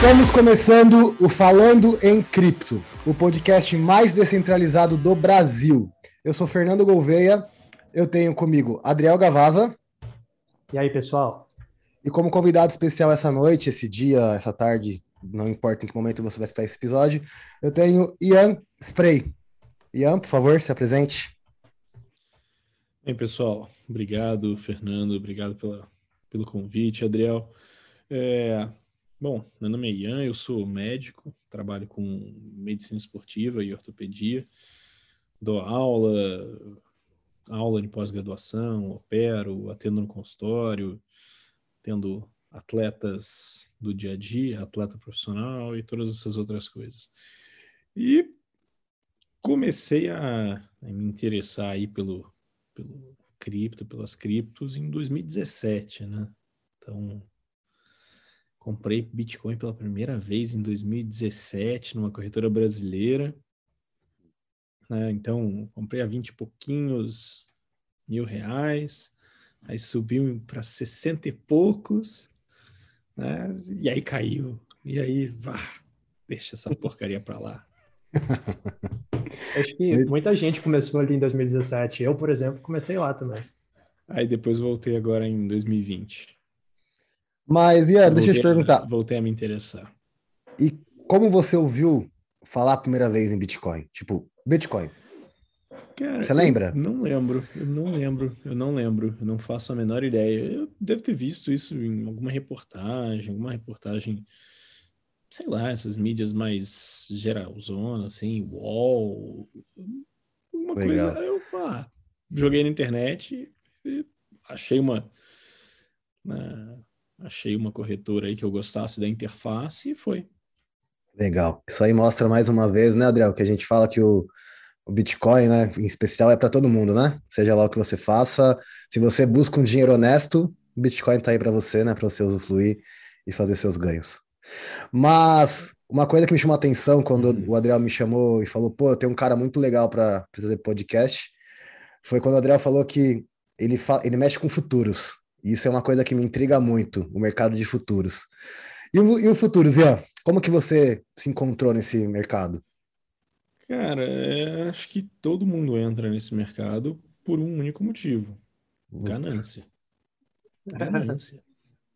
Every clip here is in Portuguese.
Estamos começando o Falando em Cripto, o podcast mais descentralizado do Brasil. Eu sou Fernando Gouveia, eu tenho comigo Adriel Gavaza. E aí, pessoal? E como convidado especial essa noite, esse dia, essa tarde, não importa em que momento você vai estar esse episódio, eu tenho Ian Spray. Ian, por favor, se apresente. Bem, pessoal, obrigado, Fernando, obrigado pela, pelo convite, Adriel. É, Bom, meu nome é Ian, eu sou médico, trabalho com medicina esportiva e ortopedia, dou aula, aula de pós-graduação, opero, atendo no consultório, tendo atletas do dia a dia, atleta profissional e todas essas outras coisas. E comecei a, a me interessar aí pelo, pelo cripto, pelas criptos em 2017, né? Então, Comprei Bitcoin pela primeira vez em 2017 numa corretora brasileira. Né? Então, comprei a 20 e pouquinhos mil reais. Aí subiu para 60 e poucos. Né? E aí caiu. E aí, vá, deixa essa porcaria para lá. Acho que muita gente começou ali em 2017. Eu, por exemplo, comecei lá também. Aí depois voltei agora em 2020. Mas, Ian, deixa eu te perguntar. Voltei a me interessar. E como você ouviu falar a primeira vez em Bitcoin? Tipo, Bitcoin. Cara, você lembra? Não lembro, eu não lembro, eu não lembro, eu não faço a menor ideia. Eu devo ter visto isso em alguma reportagem, alguma reportagem, sei lá, essas mídias mais geralzona, assim, wall, alguma Legal. coisa. Eu ah, joguei na internet e achei uma, uma achei uma corretora aí que eu gostasse da interface e foi. Legal. Isso aí mostra mais uma vez, né, Adriel, que a gente fala que o, o Bitcoin, né, em especial, é para todo mundo, né? Seja lá o que você faça, se você busca um dinheiro honesto, o Bitcoin está aí para você, né, para você usufruir e fazer seus ganhos. Mas uma coisa que me chamou a atenção quando uhum. o Adriel me chamou e falou, pô, tem um cara muito legal para fazer podcast, foi quando o Adriel falou que ele, fa ele mexe com futuros. Isso é uma coisa que me intriga muito, o mercado de futuros. E o, e o futuros, Ian? Como que você se encontrou nesse mercado? Cara, é, acho que todo mundo entra nesse mercado por um único motivo: ganância. Ganância.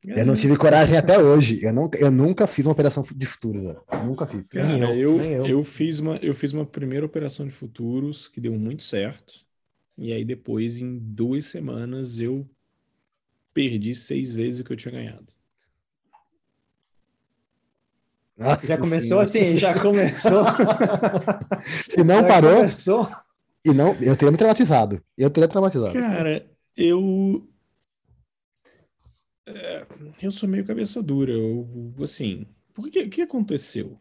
Eu não tive coragem até hoje. Eu, não, eu nunca fiz uma operação de futuros. Eu nunca fiz. Cara, eu, eu, eu. fiz uma, eu fiz uma primeira operação de futuros que deu muito certo. E aí, depois, em duas semanas, eu perdi seis vezes o que eu tinha ganhado. Nossa já começou assim, já começou. e não já parou. Começou. E não, eu teria me traumatizado. Eu teria traumatizado. Cara, eu. É, eu sou meio cabeça dura. Eu, assim, por que, o que aconteceu?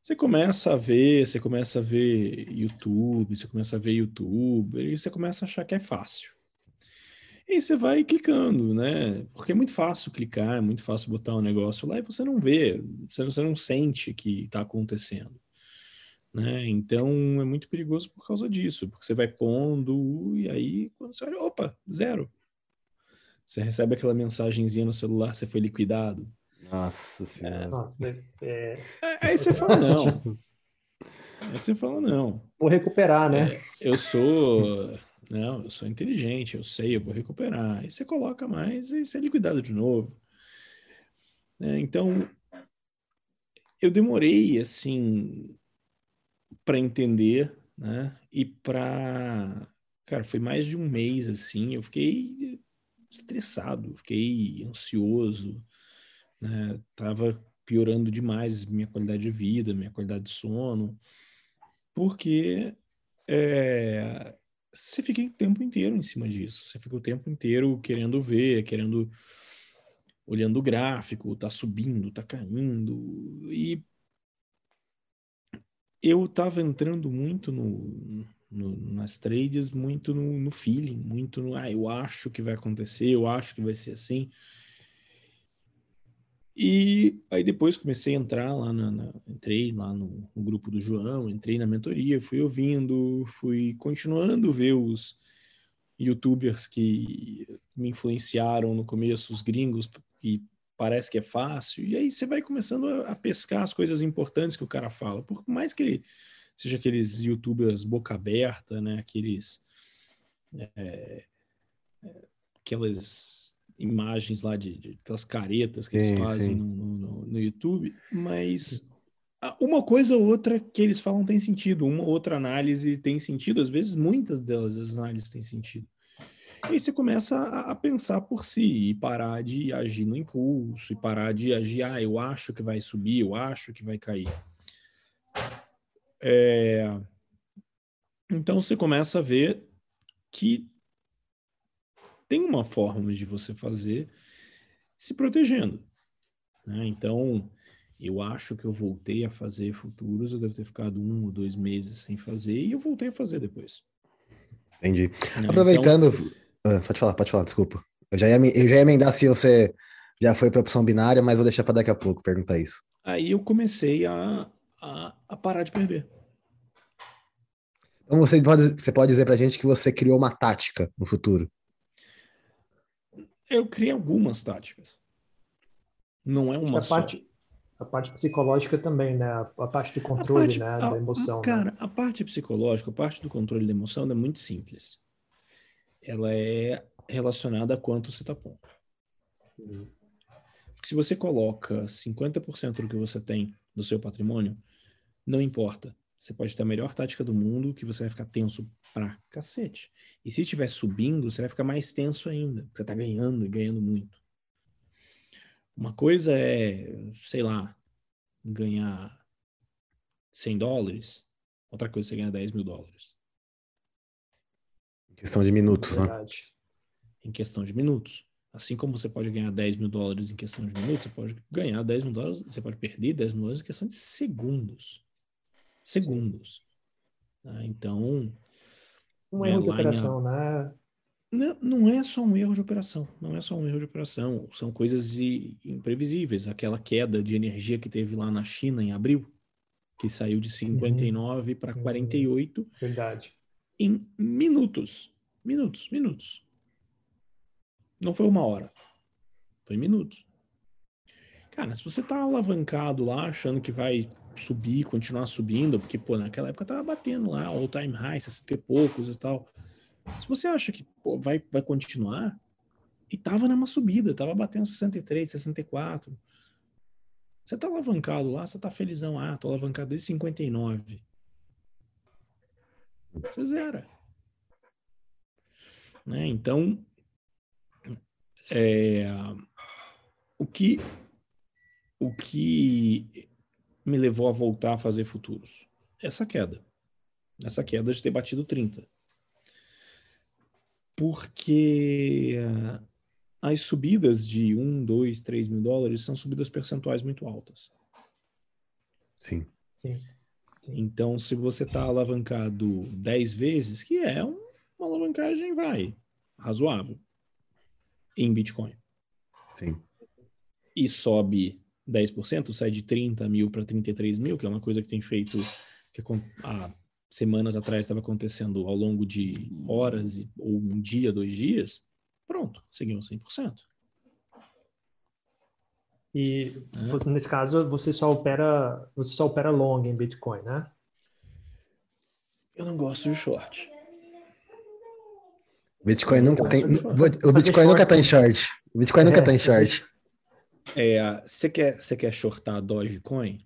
Você começa a ver, você começa a ver YouTube, você começa a ver YouTube, e você começa a achar que é fácil. E você vai clicando, né? Porque é muito fácil clicar, é muito fácil botar um negócio lá e você não vê, você não, você não sente que está acontecendo. Né? Então é muito perigoso por causa disso, porque você vai pondo e aí quando você olha, opa, zero. Você recebe aquela mensagenzinha no celular, você foi liquidado. Nossa senhora. É... É... Aí você fala, não. Aí você fala, não. Vou recuperar, né? É, eu sou não, eu sou inteligente, eu sei, eu vou recuperar. Aí você coloca mais e você é liquidado de novo. É, então, eu demorei, assim, para entender, né? E para. Cara, foi mais de um mês, assim, eu fiquei estressado, fiquei ansioso, né? Tava piorando demais minha qualidade de vida, minha qualidade de sono, porque é, você fica o tempo inteiro em cima disso. Você fica o tempo inteiro querendo ver, querendo olhando o gráfico, tá subindo, tá caindo. E eu tava entrando muito no, no nas trades, muito no, no, feeling, muito no, ah, eu acho que vai acontecer, eu acho que vai ser assim. E aí depois comecei a entrar lá na, na entrei lá no, no, grupo do João, entrei na mentoria, fui ouvindo, fui continuando ver os youtubers que me influenciaram no começo, os gringos, e parece que é fácil, e aí você vai começando a, a pescar as coisas importantes que o cara fala. Por mais que ele seja aqueles youtubers boca aberta, né? Aqueles. É, é aquelas imagens lá de, de aquelas caretas que sim, eles fazem no, no, no, YouTube, mas uma coisa ou outra que eles falam tem sentido, uma outra análise tem sentido, às vezes muitas delas as análises têm sentido. E aí você começa a, a pensar por si e parar de agir no impulso e parar de agir, ah, eu acho que vai subir, eu acho que vai cair. É... Então você começa a ver que tem uma forma de você fazer se protegendo. Né? Então, eu acho que eu voltei a fazer futuros, eu devo ter ficado um ou dois meses sem fazer e eu voltei a fazer depois. Entendi. Né? Aproveitando. Então, pode falar, pode falar, desculpa. Eu já ia, eu já ia emendar se você já foi para opção binária, mas vou deixar para daqui a pouco perguntar isso. Aí eu comecei a, a, a parar de perder. Então você pode, você pode dizer para a gente que você criou uma tática no futuro. Eu criei algumas táticas. Não é uma a só. Parte, a parte psicológica também, né? A parte do controle, parte, né? A, da emoção. Cara, né? a parte psicológica, a parte do controle da emoção é muito simples. Ela é relacionada a quanto você está pondo. Uhum. Porque se você coloca 50% do que você tem do seu patrimônio, não importa você pode ter a melhor tática do mundo, que você vai ficar tenso pra cacete. E se estiver subindo, você vai ficar mais tenso ainda. Você tá ganhando e ganhando muito. Uma coisa é, sei lá, ganhar 100 dólares. Outra coisa é você ganhar 10 mil dólares. Em questão de minutos, né? Em questão de minutos. Assim como você pode ganhar 10 mil dólares em questão de minutos, você pode ganhar 10 mil dólares, você pode perder 10 mil dólares em questão de segundos segundos. Tá? Então. Um erro de operação, né? Não, não é só um erro de operação, não é só um erro de operação, são coisas imprevisíveis. Aquela queda de energia que teve lá na China em abril, que saiu de 59 uhum. para 48. Uhum. Verdade. Em minutos. Minutos, minutos. Não foi uma hora. Foi minutos. Cara, se você tá alavancado lá, achando que vai subir, continuar subindo, porque, pô, naquela época tava batendo lá, all time high, 60 e poucos e tal. Se você acha que pô, vai, vai continuar, e tava numa subida, tava batendo 63, 64. Você tá alavancado lá, você tá felizão, ah, tô alavancado desde 59. Você zera. Né? Então, é, o que o que me levou a voltar a fazer futuros? Essa queda. Essa queda de ter batido 30. Porque eh, as subidas de 1, 2, 3 mil dólares são subidas percentuais muito altas. Sim. Sim. Então, se você está alavancado 10 vezes, que é uma alavancagem, vai, razoável, em Bitcoin. Sim. E sobe 10%, sai de 30 mil para 33 mil, que é uma coisa que tem feito, que há semanas atrás estava acontecendo ao longo de horas ou um dia, dois dias, pronto, seguimos 100%. E é. você, nesse caso, você só opera, você só opera long em Bitcoin, né? Eu não gosto de short. Bitcoin nunca tem. O Bitcoin nunca está em short. O Bitcoin nunca está é, em short. É, você quer, você quer shortar Dogecoin?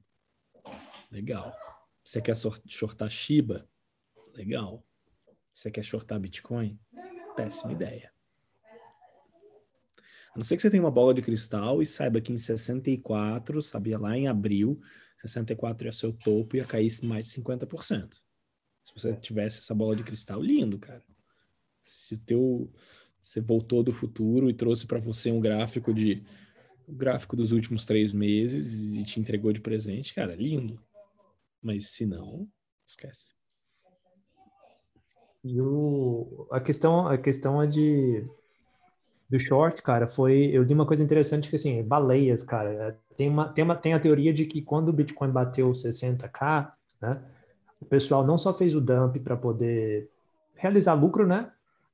Legal. Você quer shortar Shiba? Legal. Você quer shortar Bitcoin? Péssima ideia. A não ser que você tenha uma bola de cristal e saiba que em 64, sabia lá em abril, 64 ia ser o topo e ia cair mais de 50%. Se você tivesse essa bola de cristal, lindo, cara. Se o teu você voltou do futuro e trouxe para você um gráfico de o gráfico dos últimos três meses e te entregou de presente, cara, lindo. Mas se não, esquece. E o, a questão, a questão é de do short, cara, foi eu li uma coisa interessante que assim, baleias, cara, tem uma tem uma tem a teoria de que quando o Bitcoin bateu 60k, né, o pessoal não só fez o dump para poder realizar lucro, né,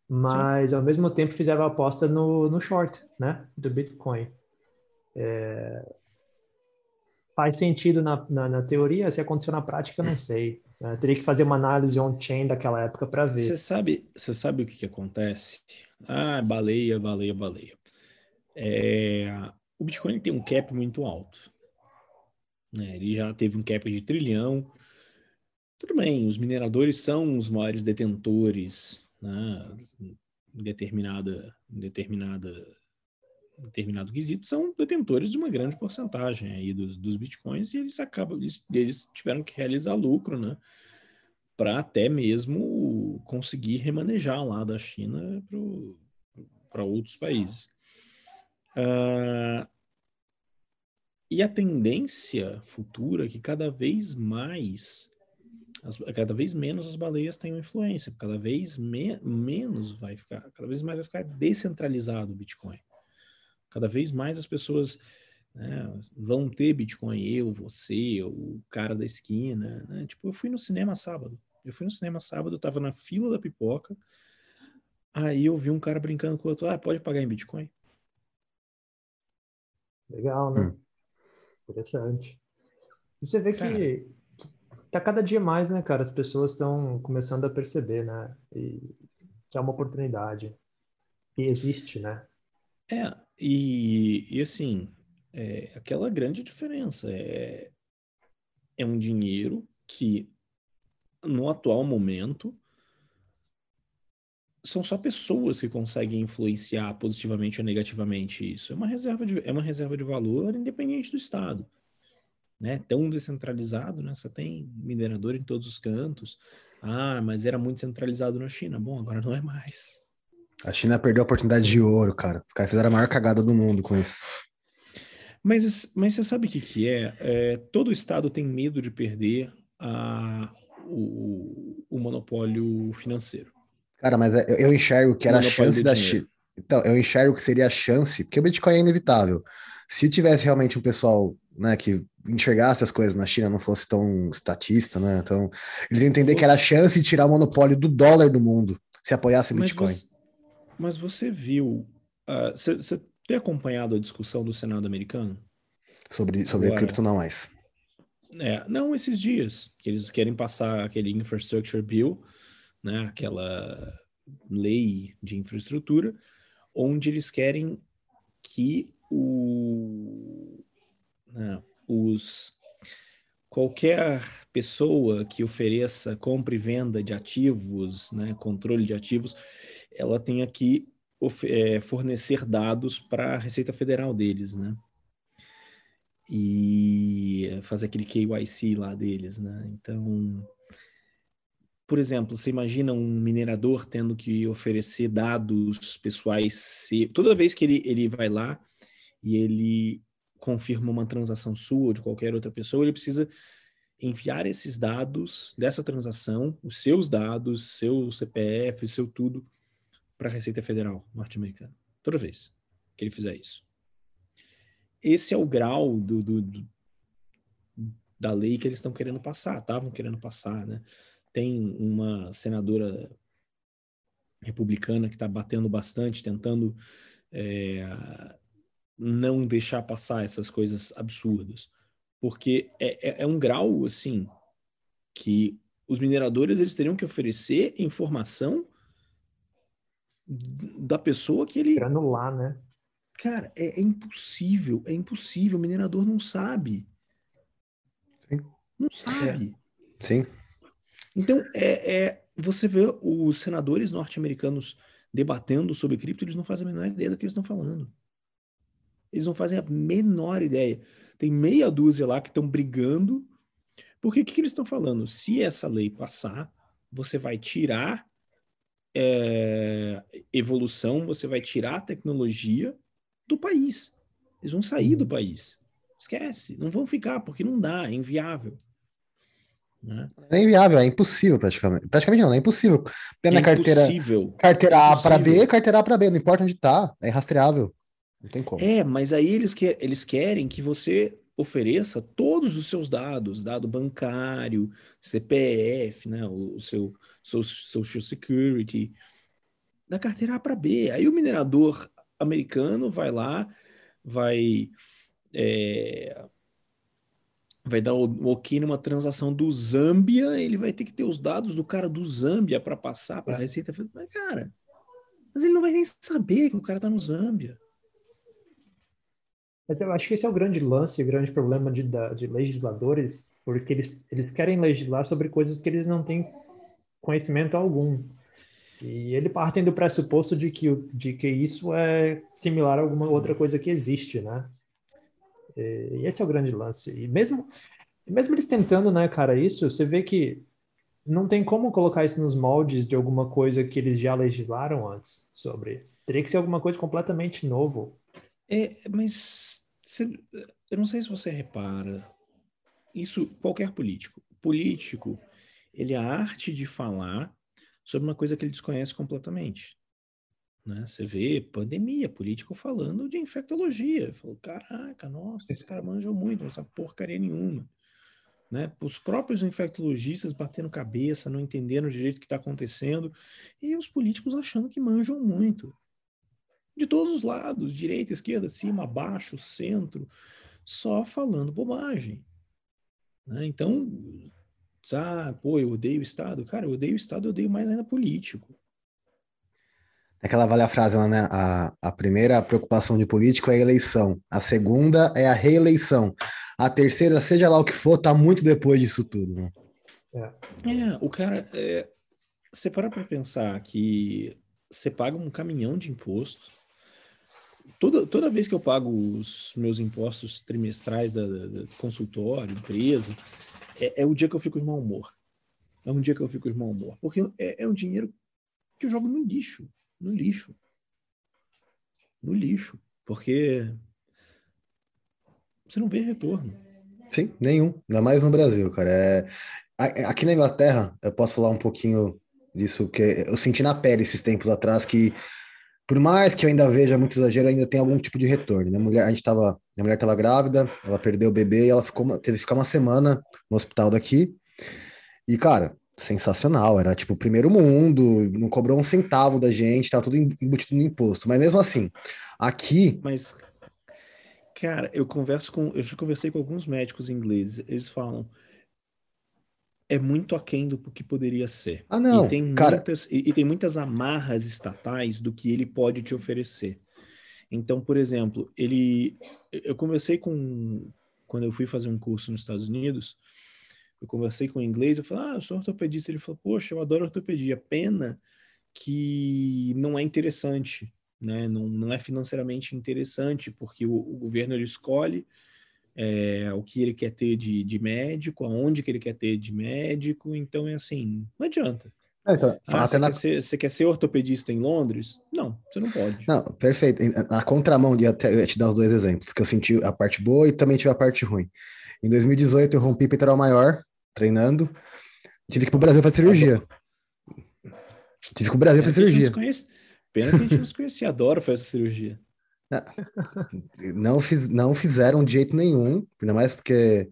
mas Sim. ao mesmo tempo fizeram a aposta no, no short, né, do Bitcoin. É, faz sentido na, na, na, teoria, se aconteceu na prática, eu não sei. Né? Teria que fazer uma análise on-chain daquela época para ver. Você sabe, você sabe o que, que acontece? Ah, baleia, baleia, baleia. É, o Bitcoin tem um cap muito alto. Né? Ele já teve um cap de trilhão. Tudo bem, os mineradores são os maiores detentores né? em determinada, em determinada determinado quesito são detentores de uma grande porcentagem aí dos, dos bitcoins e eles acabam eles, eles tiveram que realizar lucro, né? Para até mesmo conseguir remanejar lá da China para outros países. Uh, e a tendência futura é que cada vez mais, as, cada vez menos as baleias tenham influência, cada vez me, menos vai ficar, cada vez mais vai ficar descentralizado o Bitcoin. Cada vez mais as pessoas né, vão ter Bitcoin, eu, você, o cara da esquina. Né? Tipo, eu fui no cinema sábado. Eu fui no cinema sábado, eu tava na fila da pipoca. Aí eu vi um cara brincando com o outro, ah, pode pagar em Bitcoin? Legal, né? Hum. Interessante. E você vê cara, que, tá cada dia mais, né, cara? As pessoas estão começando a perceber, né? E que é uma oportunidade. que existe, né? É, e, e assim, é aquela grande diferença. É, é um dinheiro que, no atual momento, são só pessoas que conseguem influenciar positivamente ou negativamente isso. É uma reserva de, é uma reserva de valor independente do Estado. Né? Tão descentralizado, né? Você tem minerador em todos os cantos. Ah, mas era muito centralizado na China. Bom, agora não é mais. A China perdeu a oportunidade de ouro, cara. Os caras fizeram a maior cagada do mundo com isso. Mas, mas você sabe o que, que é? é todo Estado tem medo de perder a, o, o monopólio financeiro. Cara, mas é, eu enxergo que era a chance da China. Então, eu enxergo que seria a chance, porque o Bitcoin é inevitável. Se tivesse realmente um pessoal né, que enxergasse as coisas na China, não fosse tão estatista, né? Então, eles iam entender que era a chance de tirar o monopólio do dólar do mundo se apoiasse o Bitcoin. Você, mas você viu. Você uh, tem acompanhado a discussão do Senado americano? Sobre, sobre Agora, cripto, não mais. É, não esses dias, que eles querem passar aquele Infrastructure Bill, né, aquela lei de infraestrutura, onde eles querem que o, né, os qualquer pessoa que ofereça compra e venda de ativos, né, controle de ativos, ela tenha que é, fornecer dados para a Receita Federal deles, né? E fazer aquele KYC lá deles, né? Então, por exemplo, você imagina um minerador tendo que oferecer dados pessoais. Toda vez que ele, ele vai lá e ele confirma uma transação sua ou de qualquer outra pessoa, ele precisa enviar esses dados dessa transação, os seus dados, seu CPF, seu tudo, para a Receita Federal norte-americana. Toda vez que ele fizer isso. Esse é o grau do, do, do da lei que eles estão querendo passar, estavam querendo passar, né? Tem uma senadora republicana que está batendo bastante, tentando é, não deixar passar essas coisas absurdas, porque é, é, é, um grau assim que os mineradores eles teriam que oferecer informação da pessoa que ele. Granular, né? Cara, é, é, impossível, é impossível. O minerador não sabe. Sim. Não sabe. É. Sim. Então, é, é, você vê os senadores norte-americanos debatendo sobre cripto, eles não fazem a menor ideia do que eles estão falando. Eles não fazem a menor ideia. Tem meia dúzia lá que estão brigando. Porque o que, que eles estão falando? Se essa lei passar, você vai tirar é, evolução, você vai tirar a tecnologia do país. Eles vão sair do país. Esquece, não vão ficar, porque não dá, é inviável. Né? É inviável, é impossível praticamente. Praticamente não, é impossível. é na carteira, carteira é A para B, carteira A para B, não importa onde tá, é rastreável. Não tem como. É, mas aí eles, que, eles querem que você ofereça todos os seus dados, dado bancário, CPF, né, o, o seu Social Security, da carteira A para B. Aí o minerador americano vai lá, vai é, vai dar o, ok numa transação do Zâmbia, ele vai ter que ter os dados do cara do Zâmbia para passar para a Receita Mas, cara, mas ele não vai nem saber que o cara está no Zâmbia. Eu acho que esse é o grande lance, o grande problema de, de legisladores, porque eles, eles querem legislar sobre coisas que eles não têm conhecimento algum. E ele partem do pressuposto de que, de que isso é similar a alguma outra coisa que existe, né? E esse é o grande lance. E mesmo, mesmo eles tentando, né, cara, isso, você vê que não tem como colocar isso nos moldes de alguma coisa que eles já legislaram antes sobre. Teria que ser alguma coisa completamente novo. É, mas eu não sei se você repara, isso qualquer político. Político, ele é a arte de falar sobre uma coisa que ele desconhece completamente. Né? Você vê pandemia, político falando de infectologia. Falou, caraca, nossa, esse cara manja muito, não sabe porcaria nenhuma. Né? Os próprios infectologistas batendo cabeça, não entendendo direito o que está acontecendo, e os políticos achando que manjam muito. De todos os lados, direita, esquerda, cima, abaixo, centro, só falando bobagem. Né? Então, ah, pô, eu odeio o Estado. Cara, eu odeio o Estado, eu odeio mais ainda político. Aquela velha frase lá, né? A, a primeira preocupação de político é a eleição, a segunda é a reeleição, a terceira, seja lá o que for, tá muito depois disso tudo. Né? É. é, o cara. É, você para para pensar que você paga um caminhão de imposto. Toda, toda vez que eu pago os meus impostos trimestrais da, da, da consultório, empresa, é, é, o dia que eu fico de mau humor. É um dia que eu fico de mau humor. Porque é, é um dinheiro que eu jogo no lixo no lixo. No lixo. Porque você não vê retorno. Sim, nenhum. Ainda mais no Brasil, cara. É... Aqui na Inglaterra, eu posso falar um pouquinho disso, que eu senti na pele esses tempos atrás que, por mais que eu ainda veja muito exagero, ainda tem algum tipo de retorno. Minha mulher, a gente tava, minha mulher estava grávida, ela perdeu o bebê e ela ficou, teve que ficar uma semana no hospital daqui. E, cara, sensacional, era tipo o primeiro mundo, não cobrou um centavo da gente, tava tudo embutido no imposto. Mas mesmo assim, aqui. Mas, cara, eu converso com. Eu já conversei com alguns médicos ingleses, eles falam. É muito aquém do que poderia ser. Ah, não. E tem, cara... muitas, e, e tem muitas amarras estatais do que ele pode te oferecer. Então, por exemplo, ele. Eu conversei com. Quando eu fui fazer um curso nos Estados Unidos, eu conversei com o inglês, eu falei, ah, eu sou ortopedista. Ele falou, poxa, eu adoro ortopedia. Pena que não é interessante, né? Não, não é financeiramente interessante, porque o, o governo ele escolhe é, o que ele quer ter de, de médico, aonde que ele quer ter de médico, então é assim, não adianta. É, então, ah, você, na... quer ser, você, quer ser, ortopedista em Londres? Não, você não pode. Não, perfeito. Na contramão, de até, eu ia te dar os dois exemplos, que eu senti a parte boa e também tive a parte ruim. Em 2018, eu rompi peitoral maior, treinando. Tive que ir pro Brasil fazer cirurgia. Tive que ir pro Brasil fazer cirurgia. Pena que a gente não se conhecia. Adoro fazer essa cirurgia. Não, fiz, não fizeram de jeito nenhum, ainda mais porque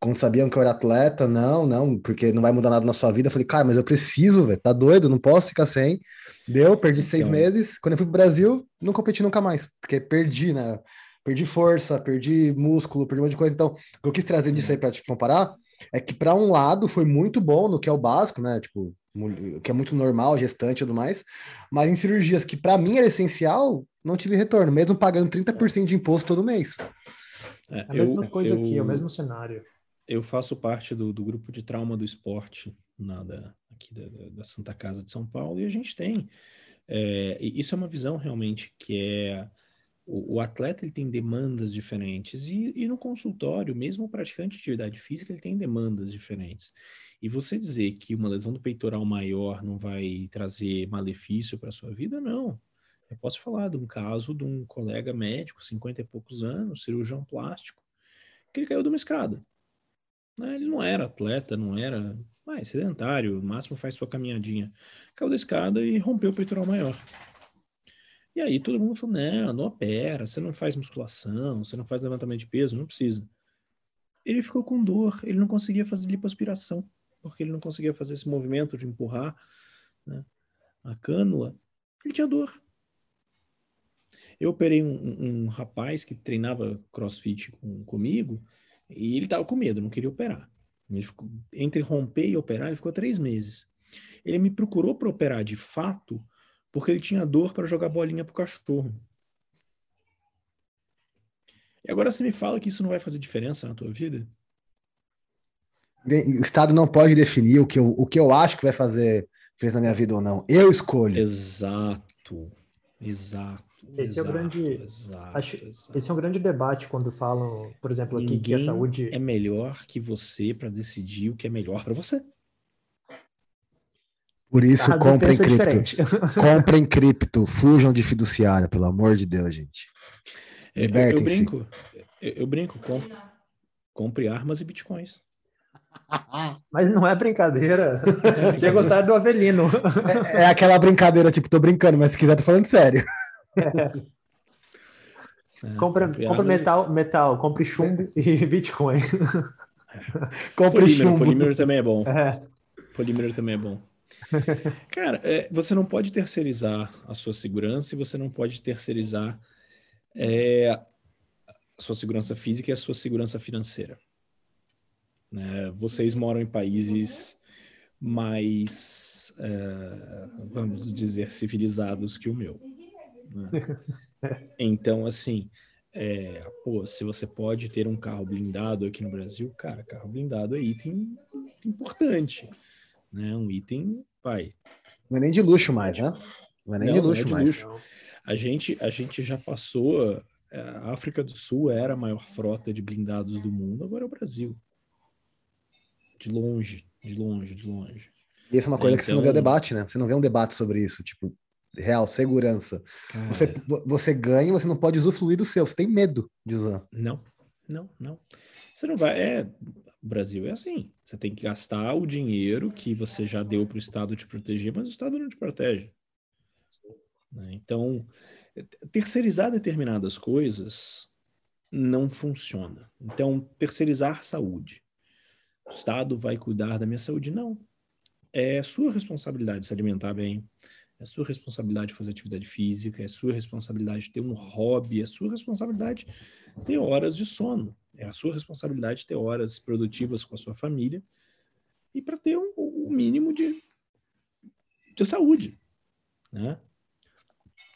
quando sabiam que eu era atleta, não, não, porque não vai mudar nada na sua vida. Eu falei, cara, mas eu preciso, velho, tá doido, não posso ficar sem. Deu, perdi seis então... meses. Quando eu fui pro Brasil, não competi nunca mais, porque perdi, né? Perdi força, perdi músculo, perdi um monte de coisa. Então, eu quis trazer disso aí pra te comparar é que para um lado foi muito bom no que é o básico, né? Tipo, que é muito normal, gestante e tudo mais, mas em cirurgias que para mim era essencial, não tive retorno, mesmo pagando 30% de imposto todo mês. É, a mesma eu, coisa eu, aqui, é o mesmo cenário. Eu faço parte do, do grupo de trauma do esporte na, da, aqui da, da, Santa Casa de São Paulo, e a gente tem. É, isso é uma visão realmente que é o, o, atleta ele tem demandas diferentes e, e, no consultório, mesmo o praticante de atividade física, ele tem demandas diferentes. E você dizer que uma lesão do peitoral maior não vai trazer malefício para sua vida, não. Eu posso falar de um caso de um colega médico, 50 e poucos anos, cirurgião plástico, que ele caiu de uma escada. Né, ele não era atleta, não era ah, é sedentário, no máximo faz sua caminhadinha. Caiu da escada e rompeu o peitoral maior. E aí todo mundo falou: não, não opera, você não faz musculação, você não faz levantamento de peso, não precisa. Ele ficou com dor, ele não conseguia fazer lipoaspiração, porque ele não conseguia fazer esse movimento de empurrar né, a cânula. Ele tinha dor. Eu operei um, um rapaz que treinava crossfit com, comigo e ele estava com medo, não queria operar. Ele ficou, entre romper e operar, ele ficou três meses. Ele me procurou para operar de fato porque ele tinha dor para jogar bolinha pro cachorro. E agora você me fala que isso não vai fazer diferença na tua vida? O Estado não pode definir o que eu, o que eu acho que vai fazer diferença na minha vida ou não. Eu escolho. Exato. Exato. Esse exato, é o grande. Exato, Acho, exato. Esse é um grande debate quando falam, por exemplo, aqui que a Ninguém saúde. é melhor que você para decidir o que é melhor para você. Por isso, Cada comprem cripto. Comprem cripto. Fujam de fiduciário, pelo amor de Deus, gente. É, Eu, eu brinco, eu, eu brinco, com- compre armas e bitcoins. Mas não é brincadeira. Você ia gostar do Avelino. É, é aquela brincadeira, tipo, tô brincando, mas se quiser, tô falando sério. É, Compre, compre compre e- metal, metal, compre chumbo e Bitcoin. Compre Polímero, chumbo. polímero também é bom. É. Polímero também é bom. Cara, é, você não pode terceirizar a sua segurança e você não pode terceirizar é, a sua segurança física e a sua segurança financeira. Né? Vocês moram em países mais, é, vamos dizer, civilizados que o meu. né? Então, assim, é, pô, se você pode ter um carro blindado aqui no Brasil, cara, carro blindado é item importante, né? Um item, pai. Não é nem de luxo mais, né? Não é nem Não, de é luxo de mais. luxo. A gente, a gente já passou. é, A África do Sul era a maior frota de blindados do mundo, agora é o Brasil. De longe, de longe, de longe. E essa é uma coisa que você não vê o Então- debate, né? Você não vê um debate sobre isso, tipo, real, segurança. Cara, Você, você ganha, você não pode usufruir do seu, você tem medo de usar. Não, não, não. Você não vai. É, Brasil é assim. Você tem que gastar o dinheiro que você já deu para o Estado te proteger, mas o Estado não te protege. Né? Então, terceirizar determinadas coisas não funciona. Então, terceirizar saúde. O Estado vai cuidar da minha saúde? Não. É sua responsabilidade se alimentar bem, é sua responsabilidade fazer atividade física, é sua responsabilidade ter um hobby, é sua responsabilidade ter horas de sono, é a sua responsabilidade ter horas produtivas com a sua família e para ter um, um mínimo de, de saúde, né?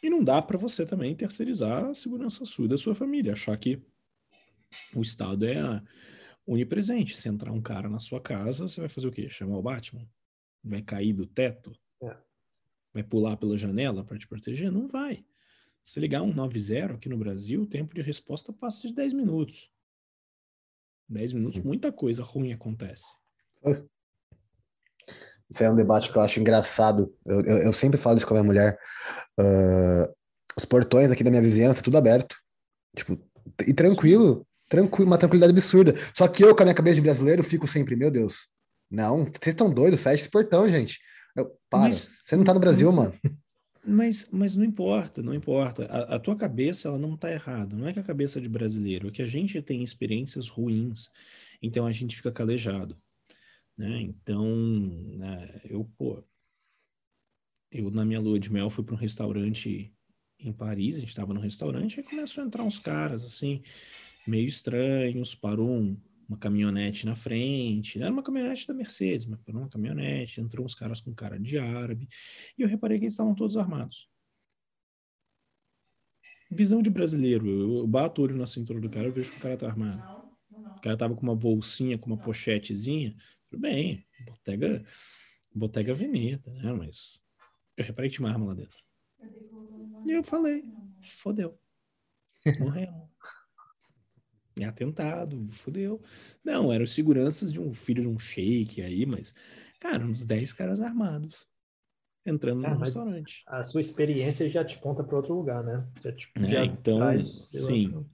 E não dá para você também terceirizar a segurança sua da sua família, achar que o Estado é onipresente. Se entrar um cara na sua casa, você vai fazer o quê? Chamar o Batman? Vai cair do teto? É. Vai pular pela janela para te proteger? Não vai. Se ligar um 90 aqui no Brasil, o tempo de resposta passa de 10 minutos. 10 minutos, muita coisa ruim acontece. Isso é um debate que eu acho engraçado. Eu, eu, eu sempre falo isso com a minha mulher. Ah, os portões aqui da minha vizinhança, tudo aberto. Tipo, e tranquilo, tranquilo, uma tranquilidade absurda. Só que eu, com a minha cabeça de brasileiro, fico sempre, meu Deus, não, vocês estão doidos, fecha esse portão, gente. Eu, para, Mas- você não tá no Brasil, mano. Mas, mas não importa, não importa. A, a tua cabeça, ela não tá errada. Não é que a cabeça de brasileiro, é que a gente tem experiências ruins, então a gente fica calejado. Né? Então, né, eu, pô, eu na minha lua de mel fui para um restaurante em Paris, a gente estava num restaurante, aí começou a entrar uns caras, assim, meio estranhos, parou um- uma caminhonete na frente, não era uma caminhonete da Mercedes, mas parou uma caminhonete, entrou uns caras com cara de árabe, e eu reparei que eles estavam todos armados. Visão de brasileiro, eu, eu bato o olho na cintura do cara, eu vejo que o cara tá armado. O cara tava com uma bolsinha, com uma pochetezinha, tudo bem, botega, botega veneta, né, mas eu reparei que tinha uma arma lá dentro. E eu falei, fodeu, morremos. É atentado, fodeu. Não, eram seguranças de um filho de um shake aí, mas, cara, uns 10 caras armados entrando É, no mas- restaurante. A sua experiência já te ponta para outro lugar, né? Já te, É, já então, traz, lá, sim.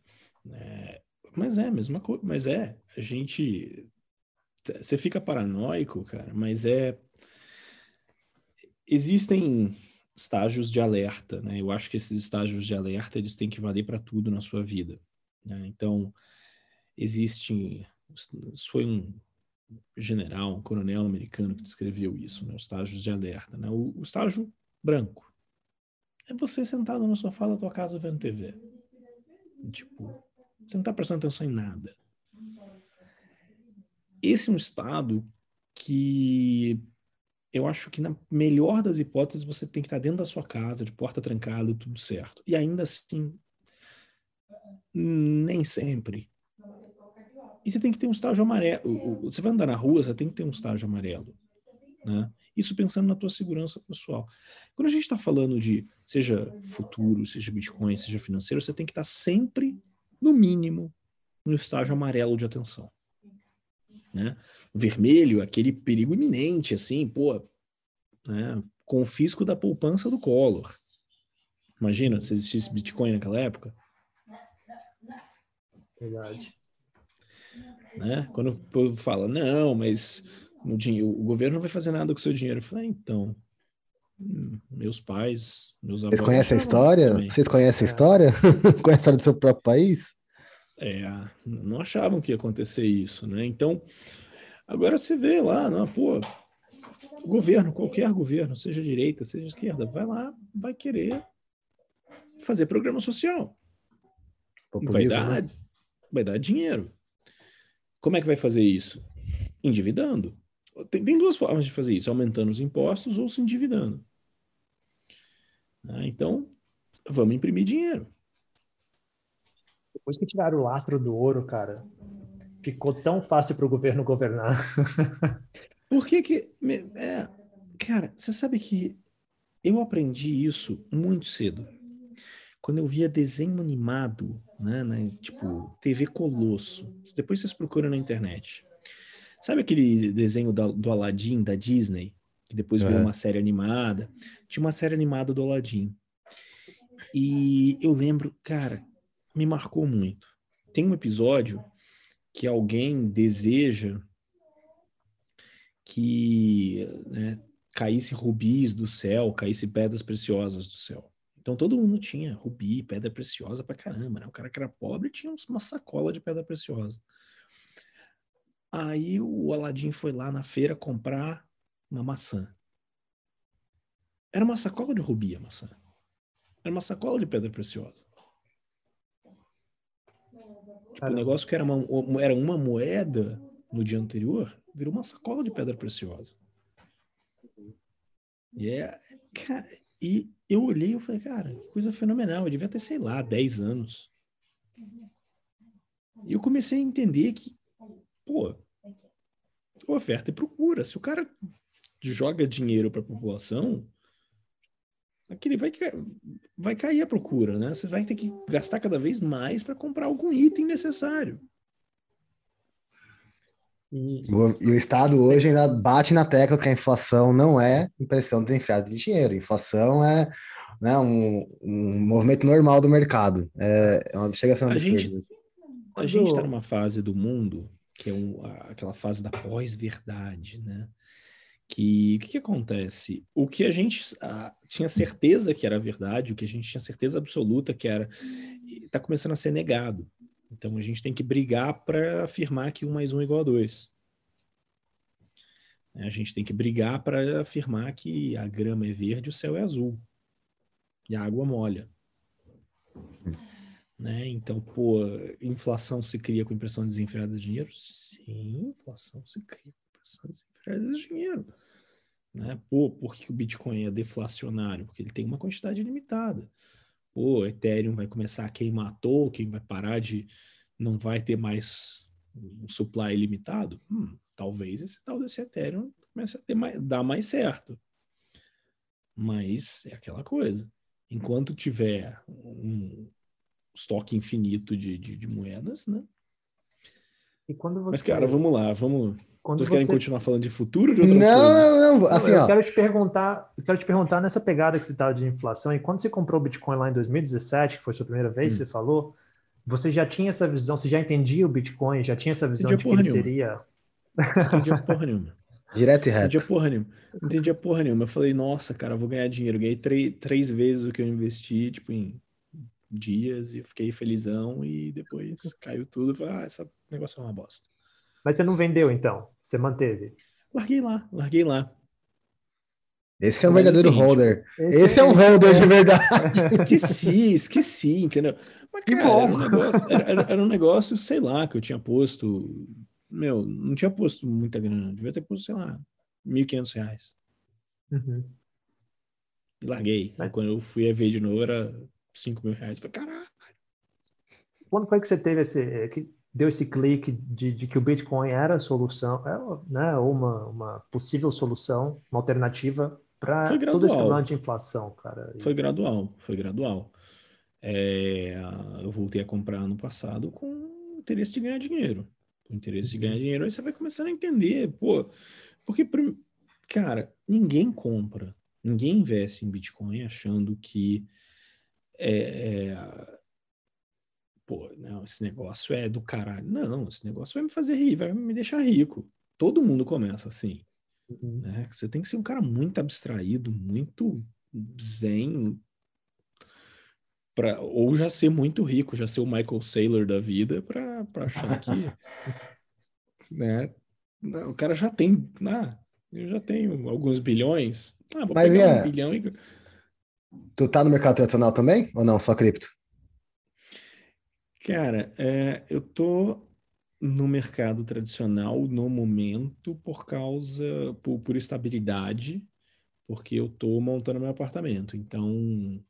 É, mas é a mesma coisa, mas é, a gente. Você fica paranoico, cara, mas é. Existem estágios de alerta, né? Eu acho que esses estágios de alerta eles têm que valer para tudo na sua vida. Né? Então, existe. Foi um general, um coronel americano que descreveu isso, né? Os estágios de alerta. Né? O, o estágio branco é você sentado no sofá da tua casa vendo TV. Tipo, você não tá prestando atenção em nada. Esse é um estado que eu acho que na melhor das hipóteses você tem que estar dentro da sua casa, de porta trancada, tudo certo. E ainda assim, nem sempre. E você tem que ter um estágio amarelo. Você vai andar na rua, você tem que ter um estágio amarelo. Né? Isso pensando na tua segurança pessoal. Quando a gente está falando de, seja futuro, seja Bitcoin, seja financeiro, você tem que estar sempre, no mínimo, no estágio amarelo de atenção. Né? Vermelho, aquele perigo iminente, assim, pô, né? confisco da poupança do Collor. Imagina se existisse Bitcoin naquela época. Verdade. Né? Quando o povo fala, não, mas o, dinheiro, o governo não vai fazer nada com o seu dinheiro. Eu falei, ah, então, hum, meus pais, meus avós... Vocês conhecem a história? Também. Vocês conhecem a é. história? Conhecem a história do seu próprio país? É, não achavam que ia acontecer isso, né? Então, agora você vê lá, não, pô, o governo, qualquer governo, seja direita, seja esquerda, vai lá, vai querer fazer programa social. vai dar, né? Vai dar dinheiro. Como é que vai fazer isso? Endividando. Tem, tem duas formas de fazer isso: aumentando os impostos ou se endividando. Ah, então, vamos imprimir dinheiro. Depois que tiraram o lastro do ouro, cara, ficou tão fácil para o governo governar. Por que que... É, cara, você sabe que eu aprendi isso muito cedo. Quando eu via desenho animado, né, né tipo TV Colosso. Depois vocês procuram na internet. Sabe aquele desenho da, do Aladdin, da Disney? Que depois virou uma série animada. Tinha uma série animada do Aladdin. E eu lembro, cara, me marcou muito. Tem um episódio que alguém deseja que né, caísse rubis do céu, caísse pedras preciosas do céu. Então todo mundo tinha rubi, pedra preciosa pra caramba, né? O cara que era pobre tinha uma sacola de pedra preciosa. Aí o Aladim foi lá na feira comprar uma maçã. Era uma sacola de rubi a maçã. Era uma sacola de pedra preciosa. Tipo, o negócio que era uma, era uma moeda no dia anterior, virou uma sacola de pedra preciosa. E é, cara, e eu olhei e falei, cara, que coisa fenomenal. Eu devia ter, sei lá, 10 anos. E eu comecei a entender que pô, oferta e procura. Se o cara joga dinheiro para a população, aquele vai, vai cair a procura, né? Você vai ter que gastar cada vez mais para comprar algum item necessário. E... e... o Estado hoje ainda bate na tecla que a inflação não é impressão desenfreada de dinheiro. Inflação é né, um, um movimento normal do mercado. É, é uma, chega a ser uma a gente, a gente está numa fase do mundo que é um, aquela fase da pós-verdade, né? Que o que, que, acontece? O que a gente a, tinha certeza que era verdade, o que a gente tinha certeza absoluta que era, está começando a ser negado. Então a gente tem que brigar para afirmar que um mais um é igual a dois. A gente tem que brigar para afirmar que a grama é verde, o céu é azul e a água molha. Né? Então, pô, inflação se cria com impressão desenfreada de dinheiro? Sim, inflação se cria com impressão desenfreada de dinheiro. Né? Pô, por que o Bitcoin é deflacionário? Porque ele tem uma quantidade limitada. Pô, Ethereum vai começar a queimar token, vai parar de. não vai ter mais um supply ilimitado? Hum, talvez esse tal desse Ethereum comece a ter mais, dar mais certo. Mas é aquela coisa. Enquanto tiver um, estoque infinito de, de, de moedas, né? E quando você... Mas, cara, vamos lá, vamos. Quando Vocês querem continuar falando de futuro ou de outras não, coisas? Não, não, assim, eu ó. quero te perguntar, eu quero te perguntar nessa pegada que você estava de inflação, e quando você comprou o Bitcoin lá em 2017, que foi a sua primeira vez, hum. você falou, você já tinha essa visão, você já entendia o Bitcoin, já tinha essa visão de que ele nenhuma. seria. Não entendia porra nenhuma. Direto e reto. Não entendia porra nenhuma. Não entendia porra nenhuma. Eu falei, nossa, cara, eu vou ganhar dinheiro. Eu ganhei três, três vezes o que eu investi, tipo, em dias e eu fiquei felizão e depois caiu tudo. Falei, ah, esse negócio é uma bosta. Mas você não vendeu então? Você manteve? Larguei lá, larguei lá. Esse é um verdadeiro assim, holder. Esse, esse é, é, um holder de verdade. esqueci, esqueci, entendeu? Mas, cara, era um, negócio, era, era um negócio, sei lá, que eu tinha posto. Meu, não tinha posto muita grana. Devia ter posto, sei lá, R$ 1.500. Uhum. E larguei. Mas... Quando eu fui a ver de novo, era 5 mil reais. Falei, caralho. Quando foi que você teve esse. Que deu esse clique de, de que o Bitcoin era a solução, era, né, uma, uma possível solução, uma alternativa para todo esse problema de inflação, cara? Foi gradual, foi gradual. É, eu voltei a comprar ano passado com interesse de ganhar dinheiro. Com interesse de ganhar uhum. dinheiro, aí você vai começando a entender, pô, porque, cara, ninguém compra, ninguém investe em Bitcoin achando que é, é, esse negócio é do caralho. Não, esse negócio vai me fazer rir, vai me deixar rico. Todo mundo começa assim. Uhum. Né? Você tem que ser um cara muito abstraído, muito zen, pra, ou já ser muito rico, já ser o Michael Saylor da vida, para achar que. né? Não, o cara já tem. Ah, eu já tenho alguns bilhões. Ah, vou Mas, pegar é, um bilhão e. Tu tá no mercado tradicional também? Ou não? Só cripto? Cara, é, eu tô no mercado tradicional no momento por causa, por, por estabilidade, porque eu tô montando meu apartamento. Então,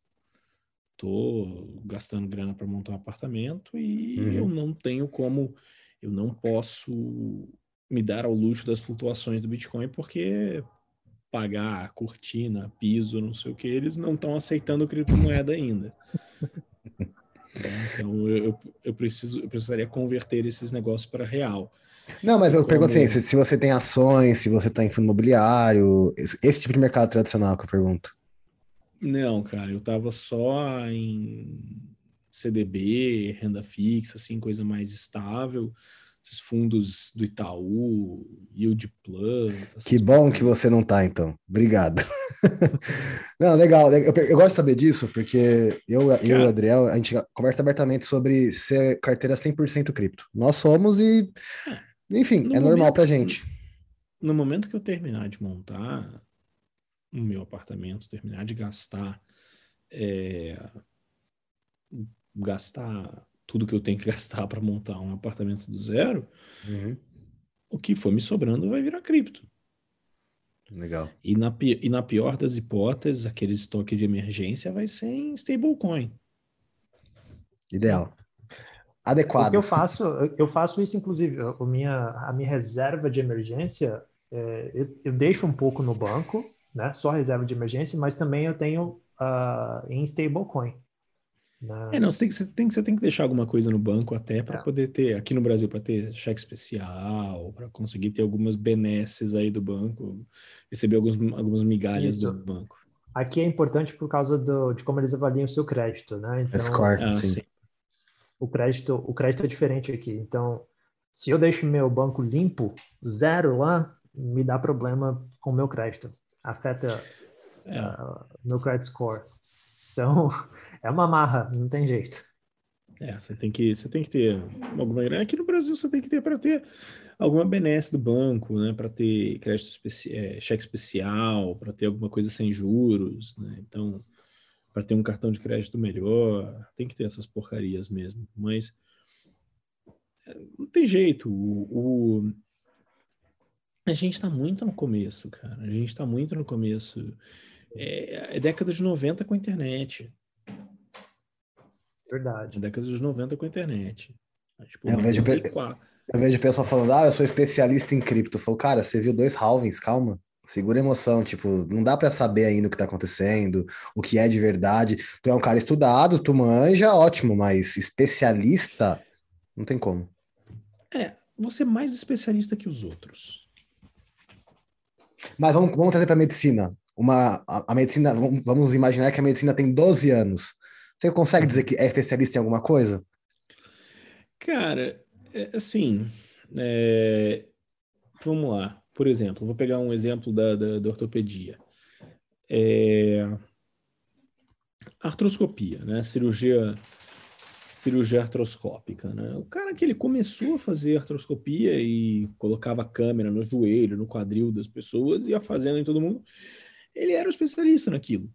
tô gastando grana para montar um apartamento e uhum. eu não tenho como, eu não posso me dar ao luxo das flutuações do Bitcoin porque pagar cortina, piso, não sei o que, eles não estão aceitando criptomoeda ainda. Então eu, eu, preciso, eu precisaria converter esses negócios para real. Não, mas eu Como... pergunto assim, se, se, você tem ações, se você está em fundo imobiliário, esse, esse, tipo de mercado tradicional que eu pergunto. Não, cara, eu estava só em CDB, renda fixa, assim, coisa mais estável esses fundos do Itaú, Yield Plus. Que bom coisas. que você não tá, então. Obrigado. não, legal. Eu, eu, gosto de saber disso, porque eu, eu e o Adriel, a gente conversa abertamente sobre ser carteira 100% cripto. Nós somos e, enfim, no é momento, normal pra gente. No momento que eu terminar de montar o meu apartamento, terminar de gastar, é, gastar tudo que eu tenho que gastar para montar um apartamento do zero, uhum. o que for me sobrando vai virar cripto. Legal. E na, e na pior das hipóteses, aquele estoque de emergência vai ser em stablecoin. Ideal. Adequado. O que eu faço, eu faço isso, inclusive, a minha, a minha reserva de emergência, é, eu, eu, deixo um pouco no banco, né? Só reserva de emergência, mas também eu tenho uh, em stablecoin. Na... É, não, você tem, que, você, tem, você tem que deixar alguma coisa no banco até para é. poder ter, aqui no Brasil, para ter cheque especial, para conseguir ter algumas benesses aí do banco, receber alguns, algumas migalhas Isso. do banco. Aqui é importante por causa do, de como eles avaliam o seu crédito, né? Então, ah, sim. O crédito, o crédito é diferente aqui. Então, se eu deixo meu banco limpo, zero lá, me dá problema com o meu crédito. Afeta é. uh, meu credit score. Então, é uma marra, não tem jeito. É, você tem que, você tem que ter alguma grana. Aqui no Brasil você tem que ter para ter alguma benesse do banco, né? Para ter crédito especi é, cheque especial, para ter alguma coisa sem juros, né? Então, para ter um cartão de crédito melhor, tem que ter essas porcarias mesmo. Mas é, não tem jeito. O, o... a gente está muito no começo, cara. A gente está muito no começo. É, é década de 90 com a internet. Verdade. Na década dos 90 com a internet. Tipo, eu, vejo, eu vejo o pessoal falando, ah, eu sou especialista em cripto. Eu falo, cara, você viu dois halvings, calma. Segura a emoção, tipo, não dá para saber ainda o que tá acontecendo, o que é de verdade. Tu é um cara estudado, tu manja, ótimo, mas especialista, não tem como. É, você é mais especialista que os outros. Mas vamos, vamos trazer para medicina. Uma, a, a medicina, vamos imaginar que a medicina tem 12 anos. Você consegue dizer que é especialista em alguma coisa? Cara, é, assim, é... vamos lá. Por exemplo, vou pegar um exemplo da, da, da ortopedia. É... Artroscopia, né? Cirurgia, cirurgia artroscópica, né? O cara que ele começou a fazer artroscopia e colocava câmera no joelho, no quadril das pessoas, ia fazendo em todo mundo. Ele era o especialista naquilo.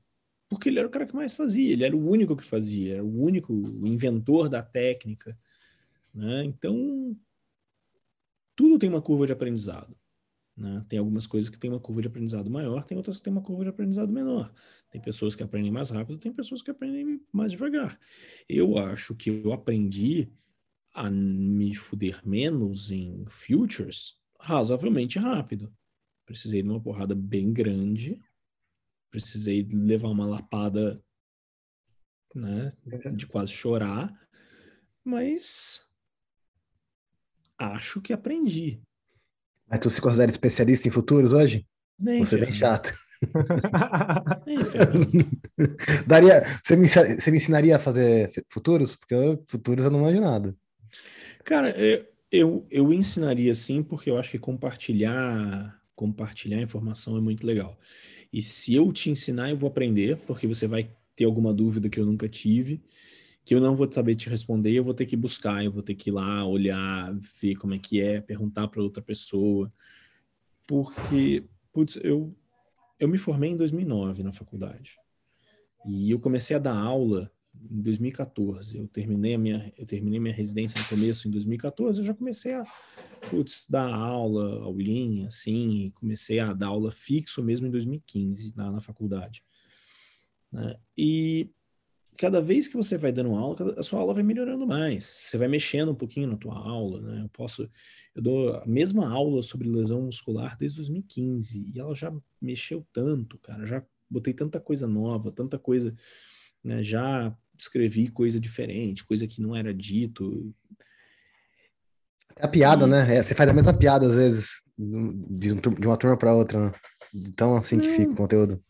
Porque ele era o cara que mais fazia, ele era o único que fazia, era o único inventor da técnica. Né? Então, tudo tem uma curva de aprendizado. Né? Tem algumas coisas que tem uma curva de aprendizado maior, tem outras que tem uma curva de aprendizado menor. Tem pessoas que aprendem mais rápido, tem pessoas que aprendem mais devagar. Eu acho que eu aprendi a me fuder menos em futures razoavelmente rápido. Precisei de uma porrada bem grande, precisei levar uma lapada, né, de quase chorar, mas acho que aprendi. Mas tu se considera especialista em futuros hoje? Nem, Você é bem chato. Nem, Daria, você me, você me ensinaria a fazer futuros? Porque eu, futuros eu não manjo nada. Cara, eu, eu, eu ensinaria sim, porque eu acho que compartilhar, compartilhar informação é muito legal. E se eu te ensinar, eu vou aprender, porque você vai ter alguma dúvida que eu nunca tive que eu não vou saber te responder, eu vou ter que buscar, eu vou ter que ir lá, olhar, ver como é que é, perguntar para outra pessoa. Porque, putz, eu, eu me formei em 2009 na faculdade. E eu comecei a dar aula em 2014. Eu terminei a minha, eu terminei minha residência no começo em 2014, eu já comecei a putz, dar aula, aulinha, assim, e comecei a dar aula fixo mesmo em 2015 na, na faculdade. Né? E cada vez que você vai dando aula, a sua aula vai melhorando mais. Você vai mexendo um pouquinho na tua aula, né? Eu posso, eu dou a mesma aula sobre lesão muscular desde 2015 e ela já mexeu tanto, cara. Já botei tanta coisa nova, tanta coisa, né? Já escrevi coisa diferente, coisa que não era dito. A piada, e... né? É, você faz a mesma piada às vezes de, uma turma para outra, né? Então assim que fica o conteúdo.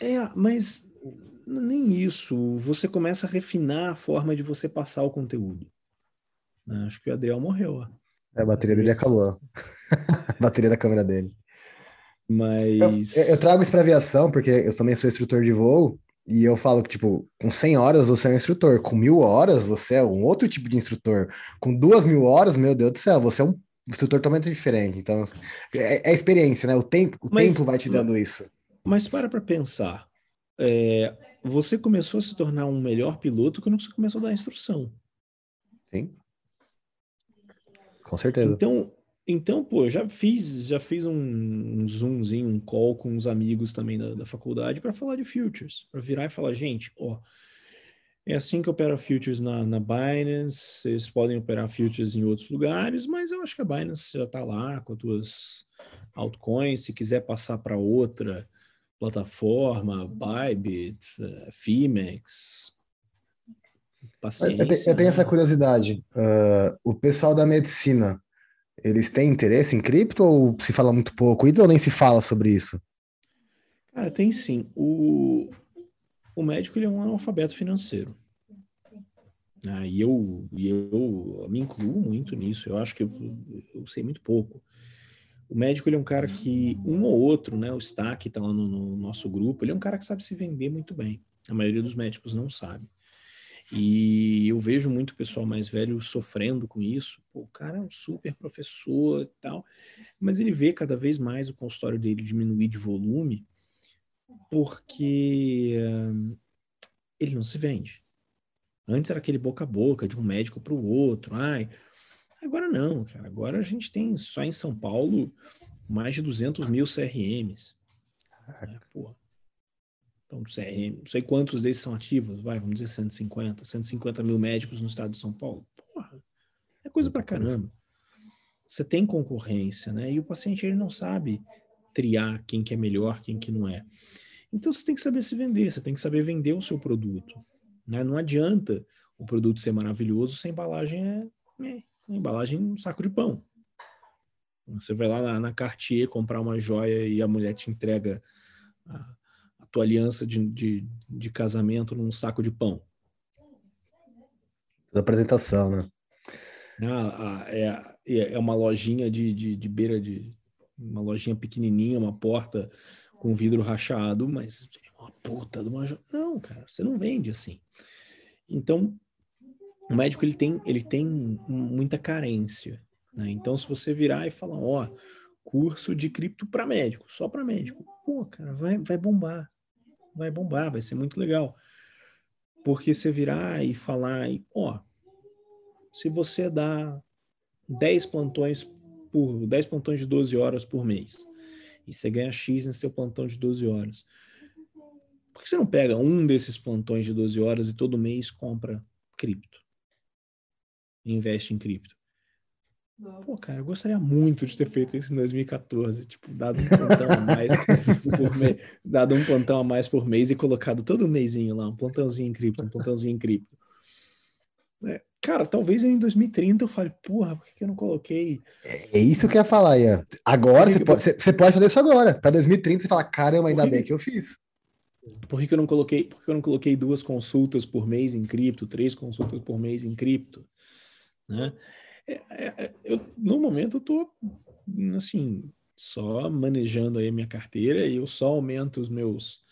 É, mas nem isso. Você começa a refinar a forma de você passar o conteúdo. Né? Acho que o Adriel morreu. Ó. É, a bateria dele acabou. a bateria da câmera dele. Mas. Eu, eu trago isso para aviação, porque eu também sou instrutor de voo. E eu falo que, tipo, com 100 horas você é um instrutor, com mil horas você é um outro tipo de instrutor, com duas mil horas, meu Deus do céu, você é um instrutor totalmente diferente. Então, é, é experiência, né? O tempo, o mas, tempo vai te dando isso. Mas para para pensar. É, você começou a se tornar um melhor piloto quando você começou a dar instrução. Sim. Com certeza. Então, então pô, já fiz, já fiz um, um zoomzinho, um call com uns amigos também da, da faculdade para falar de futures, para virar e falar, gente, ó, é assim que opera futures na, na Binance, vocês podem operar futures em outros lugares, mas eu acho que a Binance já está lá com as suas altcoins, se quiser passar para outra, plataforma, Bybit, Fimex. Paciência, eu, tenho, tenho essa né? curiosidade. Uh, o pessoal da medicina, eles têm interesse em cripto ou se fala muito pouco? Ou nem se fala sobre isso? Cara, tem sim. O, o médico ele é um analfabeto financeiro. Ah, e eu, eu me incluo muito nisso. Eu acho que eu, eu sei muito pouco. O médico ele é um cara que, um ou outro, né? O Stack está lá no, no, nosso grupo, ele é um cara que sabe se vender muito bem. A maioria dos médicos não sabe. E eu vejo muito pessoal mais velho sofrendo com isso. Pô, o cara é um super professor e tal, mas ele vê cada vez mais o consultório dele diminuir de volume porque uh, ele não se vende. Antes era aquele boca a boca de um médico para o outro. Ai, Agora não, cara. Agora a gente tem só em São Paulo mais de 200 mil CRMs. É, porra. Então, CRM, não sei quantos desses são ativos, vai, vamos dizer 150, 150 mil médicos no estado de São Paulo. Porra, é coisa pra caramba. Você tem concorrência, né? E o paciente ele não sabe triar quem que é melhor, quem que não é. Então você tem que saber se vender, você tem que saber vender o seu produto. Né? Não adianta o produto ser maravilhoso se a embalagem é, é embalagem um saco de pão. Você vai lá na, na, Cartier comprar uma joia e a mulher te entrega a tua aliança de, de, de, casamento num saco de pão. Da apresentação, né? Ah, é, é, é uma lojinha de, de, de beira de. Uma lojinha pequenininha, uma porta com vidro rachado, mas uma puta de uma. Não, cara, você não vende assim. Então, o médico ele tem, ele tem muita carência. Né? Então, se você virar e falar, ó, curso de cripto para médico, só para médico. Pô, cara, vai, vai bombar. Vai bombar, vai ser muito legal. Porque você virar e falar, ó, se você dá 10 plantões por 10 plantões de 12 horas por mês, e você ganha X em seu plantão de 12 horas. Por que você não pega um desses plantões de 12 horas e todo mês compra cripto? investe em cripto? Pô, cara, eu gostaria muito de ter feito isso em 2014, tipo, dado um plantão a mais por mês, dado um plantão a mais por mês e colocado todo mêsinho lá, um plantãozinho em cripto, um plantãozinho em cripto. É, cara, talvez em 2030 eu fale, porra, por que eu não coloquei? É isso que eu ia falar, Ian. Agora, você pode, você pode fazer isso agora. Para 2030 você fala, caramba, ainda bem que eu fiz. Por que, que eu não coloquei? Por que eu não coloquei duas consultas por mês em cripto, três consultas por mês em cripto? Né? É, é, é, eu, no momento eu tô assim só manejando aí a minha carteira e eu só aumento os meus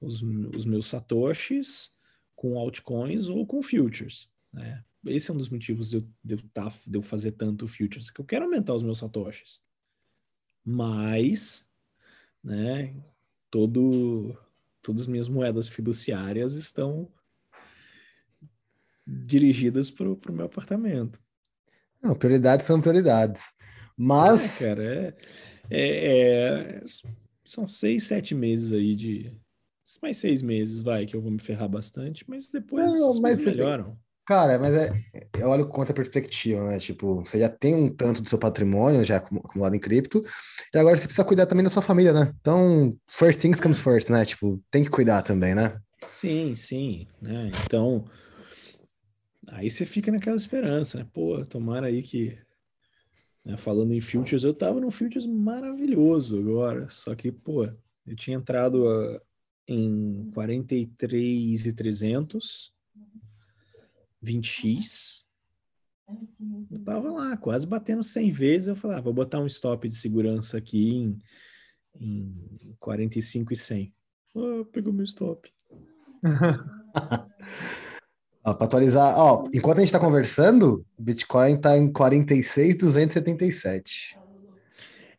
os, os meus satoshis com altcoins ou com futures, né? Esse é um dos motivos de eu, de eu, tá, de eu fazer tanto futures, que eu quero aumentar os meus satoshis. Mas, né, todo, todas as minhas moedas fiduciárias estão dirigidas para o meu apartamento. Não, prioridades são prioridades. Mas. É, cara, é, é, é, são seis, sete meses aí de. Mais seis meses, vai, que eu vou me ferrar bastante, mas depois não, mas melhoram. Tem... Cara, mas é, eu olho com outra perspectiva, né? Tipo, você já tem um tanto do seu patrimônio já acumulado em cripto, e agora você precisa cuidar também da sua família, né? Então, first things comes first, né? Tipo, tem que cuidar também, né? Sim, sim, né? Então, Aí você fica naquela esperança, né? Pô, tomara aí que. Né, falando em futures, eu tava num futures maravilhoso agora. Só que, pô, eu tinha entrado uh, em 43,300, 20x. Eu tava lá, quase batendo 100 vezes. Eu falei, ah, vou botar um stop de segurança aqui em, em 45 e 100. Ah, pegou meu stop. Para atualizar, ó, enquanto a gente está conversando, o Bitcoin está em 46,277.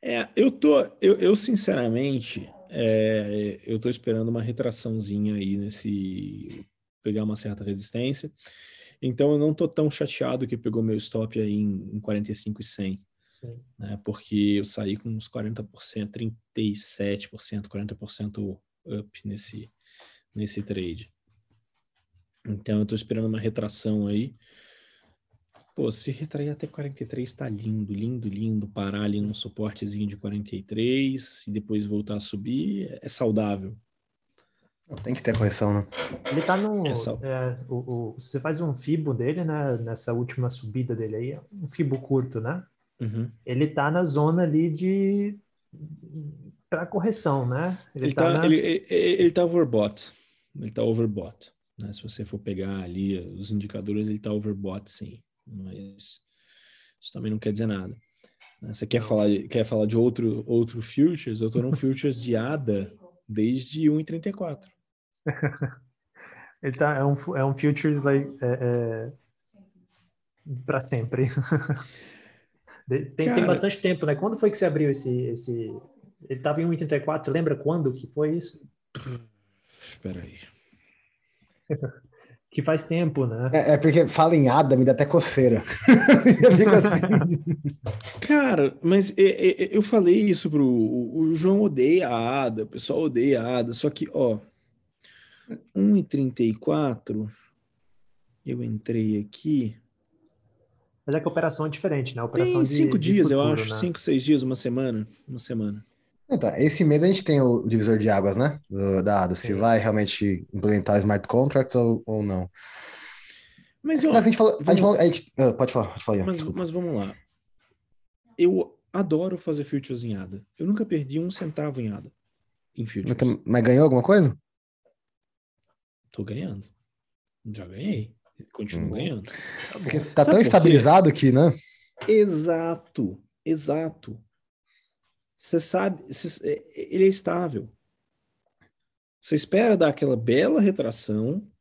É, eu tô, eu, eu sinceramente, é, eu tô esperando uma retraçãozinha aí nesse pegar uma certa resistência. Então eu não tô tão chateado que pegou meu stop aí em, em 45 e 100. Né, porque eu saí com uns 40%, 37%, 40% up nesse, nesse trade. Então eu tô esperando uma retração aí. Pô, se retrair até 43 tá lindo, lindo, lindo. Parar ali num suportezinho de 43 e depois voltar a subir é saudável. Tem que ter correção, né? Ele tá no. É, é, o, o, você faz um fibo dele, né? Nessa última subida dele aí, um fibo curto, né? Uhum. Ele tá na zona ali de. para correção, né? Ele, ele tá, tá na... ele, ele, ele tá overbought. Ele tá overbought. Né? Se você for pegar ali os indicadores, ele está overbought, sim. Mas isso também não quer dizer nada. Né? Você quer falar, quer falar de outro, outro futures? Eu estou num futures de ADA desde 1,34. ele tá, é, um, é um futures like, é, é, para sempre. tem, Cara, tem bastante tempo, né? Quando foi que você abriu esse... esse... Ele estava em 1,34, lembra quando que foi isso? Espera aí que faz tempo, né? É, é, porque fala em Ada, me dá até coceira. assim. Cara, mas eu, eu falei isso pro. O João odeia a Ada, o pessoal odeia a Ada, só que, ó, 1,34, eu entrei aqui. Mas é que a operação é diferente, né? A operação Tem cinco de, dias, de futuro, eu acho. Né? Cinco, seis dias, uma semana. Uma semana. Então, esse mês a gente tem o divisor de águas, né? Do, da ADA, se vai realmente implementar smart contracts ou, ou não. Mas, mas a gente falou. Vamos... A gente falou a gente, uh, pode falar, pode falar. Mas, mas, vamos lá. Eu adoro fazer futures em ADA. Eu nunca perdi um centavo em ADA. Em futures. Mas, mas ganhou alguma coisa? Tô ganhando. Já ganhei. Continuo hum. ganhando. Tá, Porque tá tão estabilizado aqui, né? Exato, exato. Você sabe, é, ele é estável. Você espera dar aquela bela retração,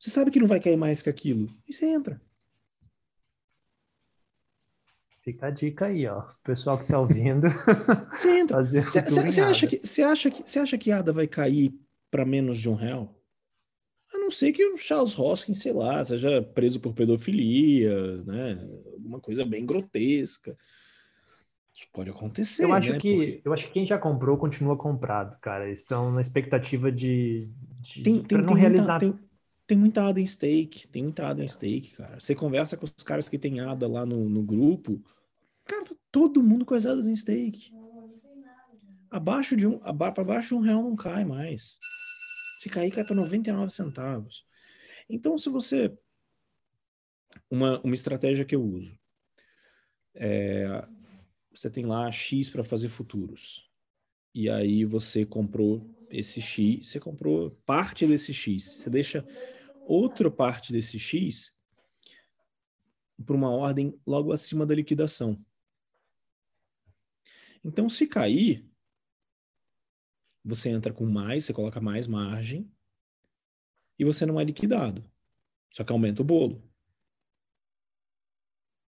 você sabe que não vai cair mais que aquilo, e você entra. Fica a dica aí, ó. O pessoal que tá ouvindo. Você entra. Você acha que você acha que você acha que a ADA vai cair para menos de um real? A não ser que o Charles Hoskin, sei lá, seja preso por pedofilia, né? Alguma coisa bem grotesca. Isso pode acontecer. Eu acho né? que Porque... eu acho que quem já comprou continua comprado, cara. Estão na expectativa de, de tem, tem, não tem realizar. Muita, tem, tem muita ADA em stake, tem muita ADA em stake, cara. Você conversa com os caras que tem ADA lá no, no grupo, cara, tá todo mundo com as ADAs em stake. Abaixo de um, para baixo de um real não cai mais. Se cair, cai para 99 centavos. Então, se você. Uma, uma estratégia que eu uso. É, você tem lá X para fazer futuros. E aí você comprou esse X, você comprou parte desse X. Você deixa outra parte desse X para uma ordem logo acima da liquidação. Então, se cair, você entra com mais, você coloca mais margem e você não é liquidado. Só que aumenta o bolo.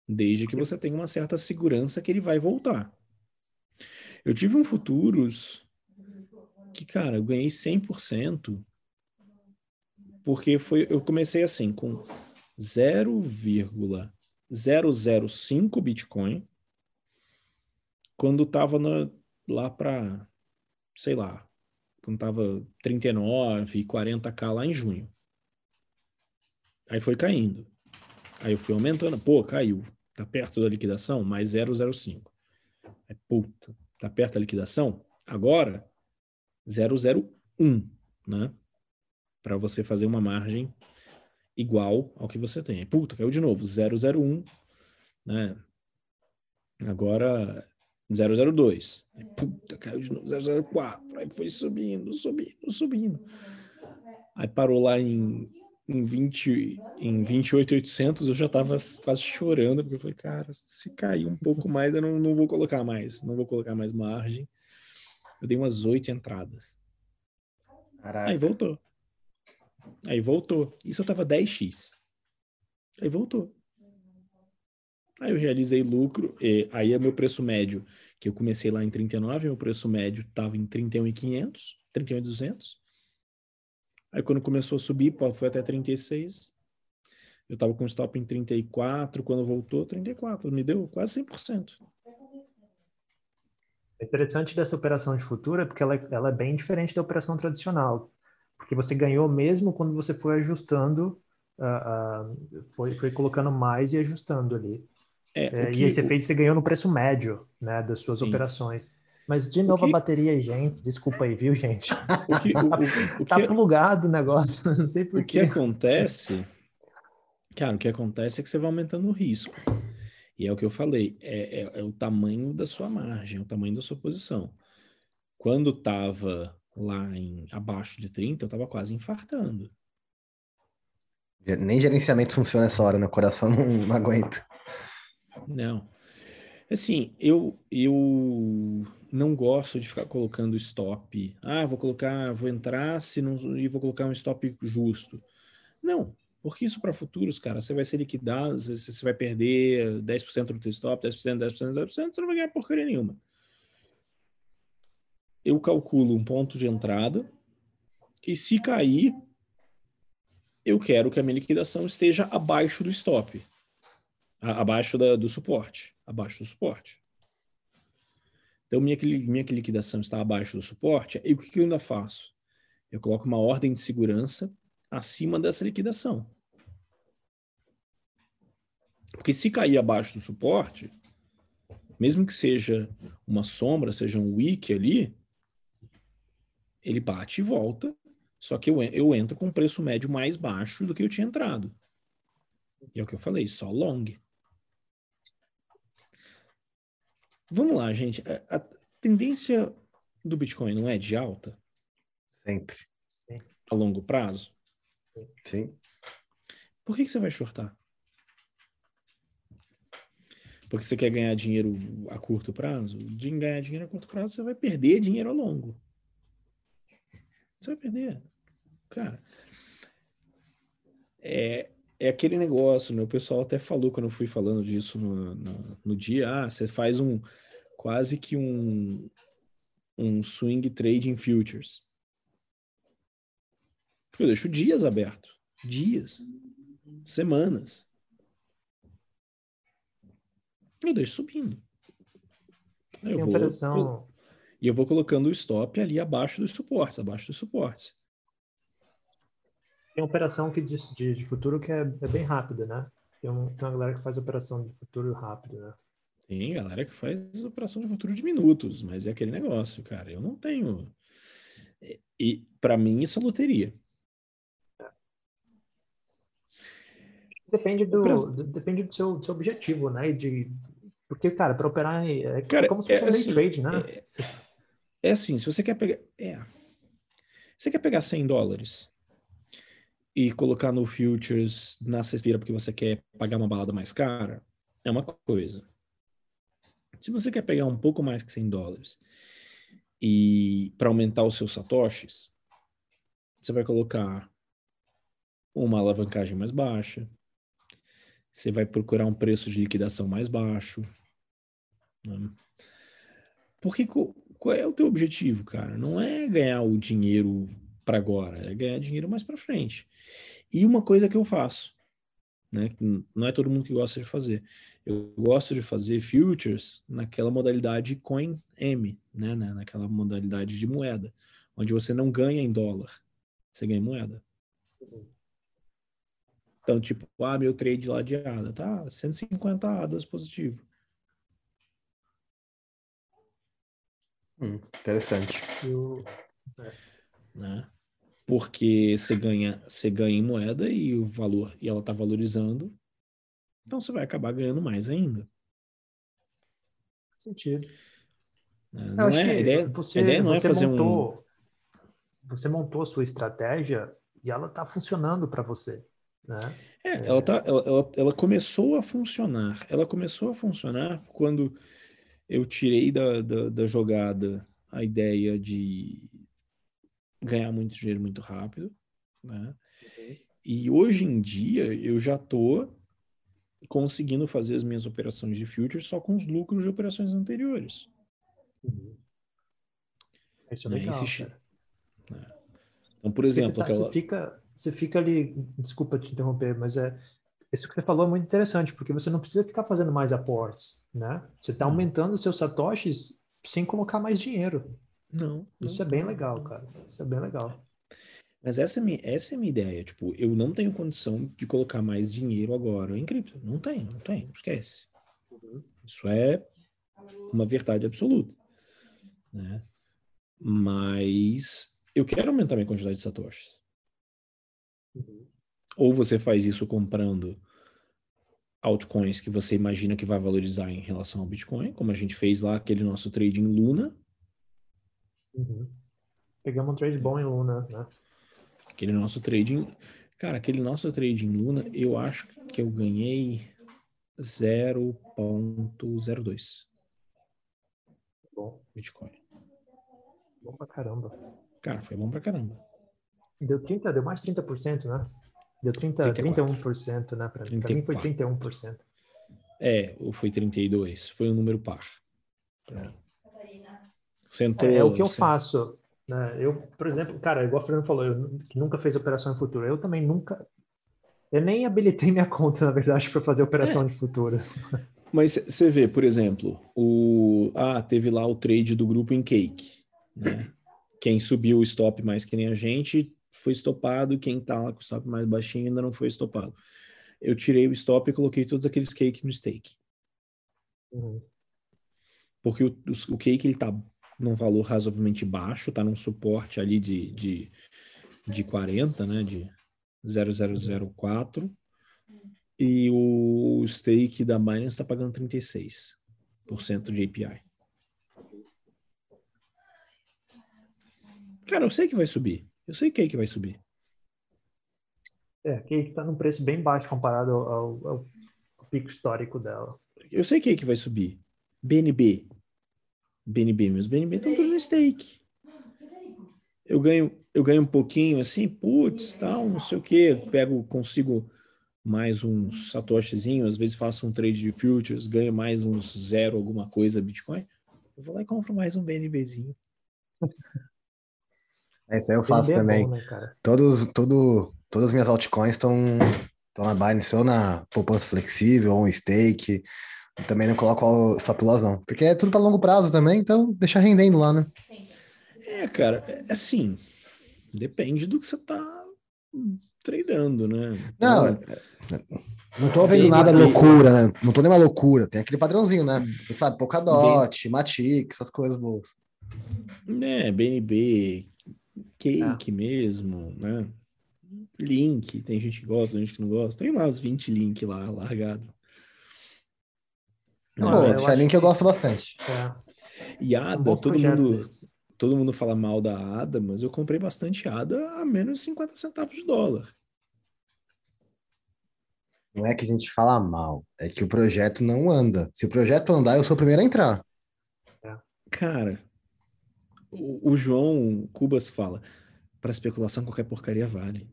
Desde que você tenha uma certa segurança que ele vai voltar. Eu tive um futuros que, cara, eu ganhei 100% porque foi, eu comecei assim, com 0,005 Bitcoin, quando tava na, lá para, sei lá, quando tava 39, 40k lá em junho. Aí foi caindo. Aí eu fui aumentando, pô, caiu. Tá perto da liquidação, mais 0,05. Aí, puta, tá perto da liquidação? Agora, 001, né? Para você fazer uma margem igual ao que você tem. Puta, caiu de novo, 001, né? Agora 002. Puta, caiu de novo 004. Aí foi subindo, subindo, subindo. Aí parou lá em em 20 em 28,800 eu já tava quase chorando porque eu falei, cara, se cair um pouco mais eu não, não vou colocar mais, não vou colocar mais margem. Eu dei umas oito entradas. Caraca. Aí voltou. Aí voltou. Isso eu tava 10x. Aí voltou. Aí eu realizei lucro, e aí é meu preço médio, que eu comecei lá em 39, meu preço médio tava em 31,500, 31,200. Aí quando começou a subir, foi até 36. Eu tava com stop em 34, quando voltou 34, me deu quase 100%. É interessante dessa operação de futura porque ela, é, ela é bem diferente da operação tradicional, porque você ganhou mesmo quando você foi ajustando, uh, uh, foi, foi colocando mais e ajustando ali. É, é, que, e aí você o... fez, você ganhou no preço médio, né, das suas Sim. operações. Mas de novo que... a bateria aí, gente. Desculpa aí, viu, gente? O que, o, o, tá que... plugado o negócio, não sei por O que acontece, cara, o que acontece é que você vai aumentando o risco. E é o que eu falei, é, é, é o tamanho da sua margem, é o tamanho da sua posição. Quando estava lá em abaixo de 30, eu estava quase infartando. Nem gerenciamento funciona essa hora, né? O coração não, não aguenta. Não. Assim, eu, eu não gosto de ficar colocando stop. Ah, vou colocar, vou entrar se não, e vou colocar um stop justo. Não, porque isso para futuros, cara, você vai ser liquidado, você vai perder 10% do teu stop, 10%, 10%, 10%, você não vai ganhar porcaria nenhuma. Eu calculo um ponto de entrada e se cair, eu quero que a minha liquidação esteja abaixo do stop, abaixo da, do suporte, abaixo do suporte. Então, minha, minha liquidação está abaixo do suporte, e o que, que eu ainda faço? Eu coloco uma ordem de segurança acima dessa liquidação. Porque se cair abaixo do suporte, mesmo que seja uma sombra, seja um wick ali, ele bate e volta, só que eu, eu entro com um preço médio mais baixo do que eu tinha entrado. E é o que eu falei, só long. Vamos lá, gente. A, a, tendência do Bitcoin não é de alta? Sempre. A longo prazo? Sim. Por que, que você vai shortar? Porque você quer ganhar dinheiro a curto prazo? De ganhar dinheiro a curto prazo, você vai perder dinheiro a longo. Você vai perder. Cara, é, é aquele negócio, né? O pessoal até falou quando eu fui falando disso no, no, no dia, ah, você faz um quase que um, um swing trade em futures. Eu deixo dias aberto. Dias. Semanas. Eu deixo subindo. Eu vou. E eu vou colocando o stop ali abaixo dos suportes, abaixo dos suportes. Tem operação que de, de, de futuro que é, é, bem rápida, né? Tem, um, tem uma galera que faz operação de futuro rápido, né? Tem galera que faz operação de futuro de minutos, mas é aquele negócio, cara. Eu não tenho. E para mim isso é loteria. Depende do, do, depende do seu, do seu objetivo, né? De, porque, cara, para operar é cara, como se fosse é, um assim, trade, né? É, é, assim, se você quer pegar. É, você quer pegar 100 dólares e colocar no futures na sexta-feira porque você quer pagar uma balada mais cara, é uma coisa. Se você quer pegar um pouco mais que 100 dólares e para aumentar os seus satoshis, você vai colocar uma alavancagem mais baixa, você vai procurar um preço de liquidação mais baixo. Né? Porque qual é o teu objetivo, cara? Não é ganhar o dinheiro para agora, é ganhar dinheiro mais para frente. E uma coisa que eu faço, né? Não é todo mundo que gosta de fazer. Eu gosto de fazer futures naquela modalidade coin M, né? Naquela modalidade de moeda, onde você não ganha em dólar, você ganha em moeda. Então, tipo, ah, meu trade lá de ADA, tá? 150 ADAs positivo. Hum, interessante. Eu... É. Né? Porque você ganha, você ganha em moeda e o valor e ela está valorizando, então você vai acabar ganhando mais ainda. Faz sentido. É, não é, a ideia, você, a ideia não é fazer montou, um. Você montou a sua estratégia e ela está funcionando para você. Né? É, é, Ela, tá, ela, ela, ela começou a funcionar. Ela começou a funcionar quando eu tirei da, da, da jogada a ideia de ganhar muito dinheiro muito rápido, né? Uhum. E hoje em dia eu já tô conseguindo fazer as minhas operações de futures só com os lucros de operações anteriores. Uhum. Isso é né? legal, Esse... né? Então, por exemplo, você, tá, aquela... você, fica, você fica ali, desculpa te interromper, mas é isso que você falou é muito interessante, porque você não precisa ficar fazendo mais aportes, né? Você está aumentando seus satoshis sem colocar mais dinheiro. Não. Isso não. é bem legal, cara. Isso é bem legal. Mas essa é, minha, essa é a minha ideia. Tipo, eu não tenho condição de colocar mais dinheiro agora em cripto. Não tenho, não tenho. Esquece. Uhum. Isso é uma verdade absoluta. Né? Mas eu quero aumentar minha quantidade de satoshis. Uhum. Ou você faz isso comprando altcoins que você imagina que vai valorizar em relação ao Bitcoin, como a gente fez lá aquele nosso trade em Luna, Uhum. Pegamos um trade bom em Luna, né? Aquele nosso trading. Cara, aquele nosso trade em Luna, eu acho que eu ganhei 0.02. Bom. Bitcoin. Bom pra caramba. Cara, foi bom pra caramba. Deu 30, deu mais 30%, né? Deu 30, 31%, né? Pra, pra mim foi 31%. É, ou foi 32%. Foi um número par. É. Sentou, é, é o que eu faço. Né? Eu, por exemplo, cara, igual o Fernando falou, eu nunca fez operação em futuro. Eu também nunca. Eu nem habilitei minha conta, na verdade, para fazer operação é. de futuro. Mas você vê, por exemplo, o ah, teve lá o trade do grupo em cake, né? Quem subiu o stop mais que nem a gente foi estopado, quem tá lá com o stop mais baixinho ainda não foi estopado. Eu tirei o stop e coloquei todos aqueles cake no stake. Uhum. Porque o, o, o cake ele tá num valor razoavelmente baixo, está num suporte ali de, de, de 40, né, de 0,004, e o stake da Binance está pagando 36% de API. Cara, eu sei que vai subir. Eu sei que é que vai subir. É, que está num preço bem baixo comparado ao, ao, ao, pico histórico dela. Eu sei que é que vai subir. BNB, BNB. Meus BNB estão tudo no stake. Eu ganho, eu ganho um pouquinho assim, putz, tal, não sei o que, pego, consigo mais uns satoshizinho, às vezes faço um trade de futures, ganho mais uns zero alguma coisa Bitcoin, eu vou lá e compro mais um BNBzinho. É, isso aí eu faço BNB é também. bom, né? Todos, todo, todas as minhas altcoins estão estão na Binance ou na poupança flexível ou um stake. Também não coloco o stop loss, não. Porque é tudo para longo prazo também, então deixa rendendo lá, né? É, cara, é assim, depende do que você tá treinando, né? Não, Então, é- não tô vendo nada loucura, né? Não tô nenhuma loucura. Tem aquele padrãozinho, né? Você sabe, Polkadot, Matic, essas coisas boas. né, BNB, Cake mesmo, né? Link, tem gente que gosta, tem gente que não gosta. Tem lá os 20 links lá, largado. Não, Pô, eu esse acho Chainlink eu gosto bastante. É, E ADA, bons todo projetos mundo, todo mundo fala mal da ADA, mas eu comprei bastante ADA a menos de 50 centavos de dólar. Não é que a gente fala mal, é que o projeto não anda. Se o projeto andar, eu sou o primeiro a entrar. Cara, o, o João Cubas fala, para especulação qualquer porcaria vale.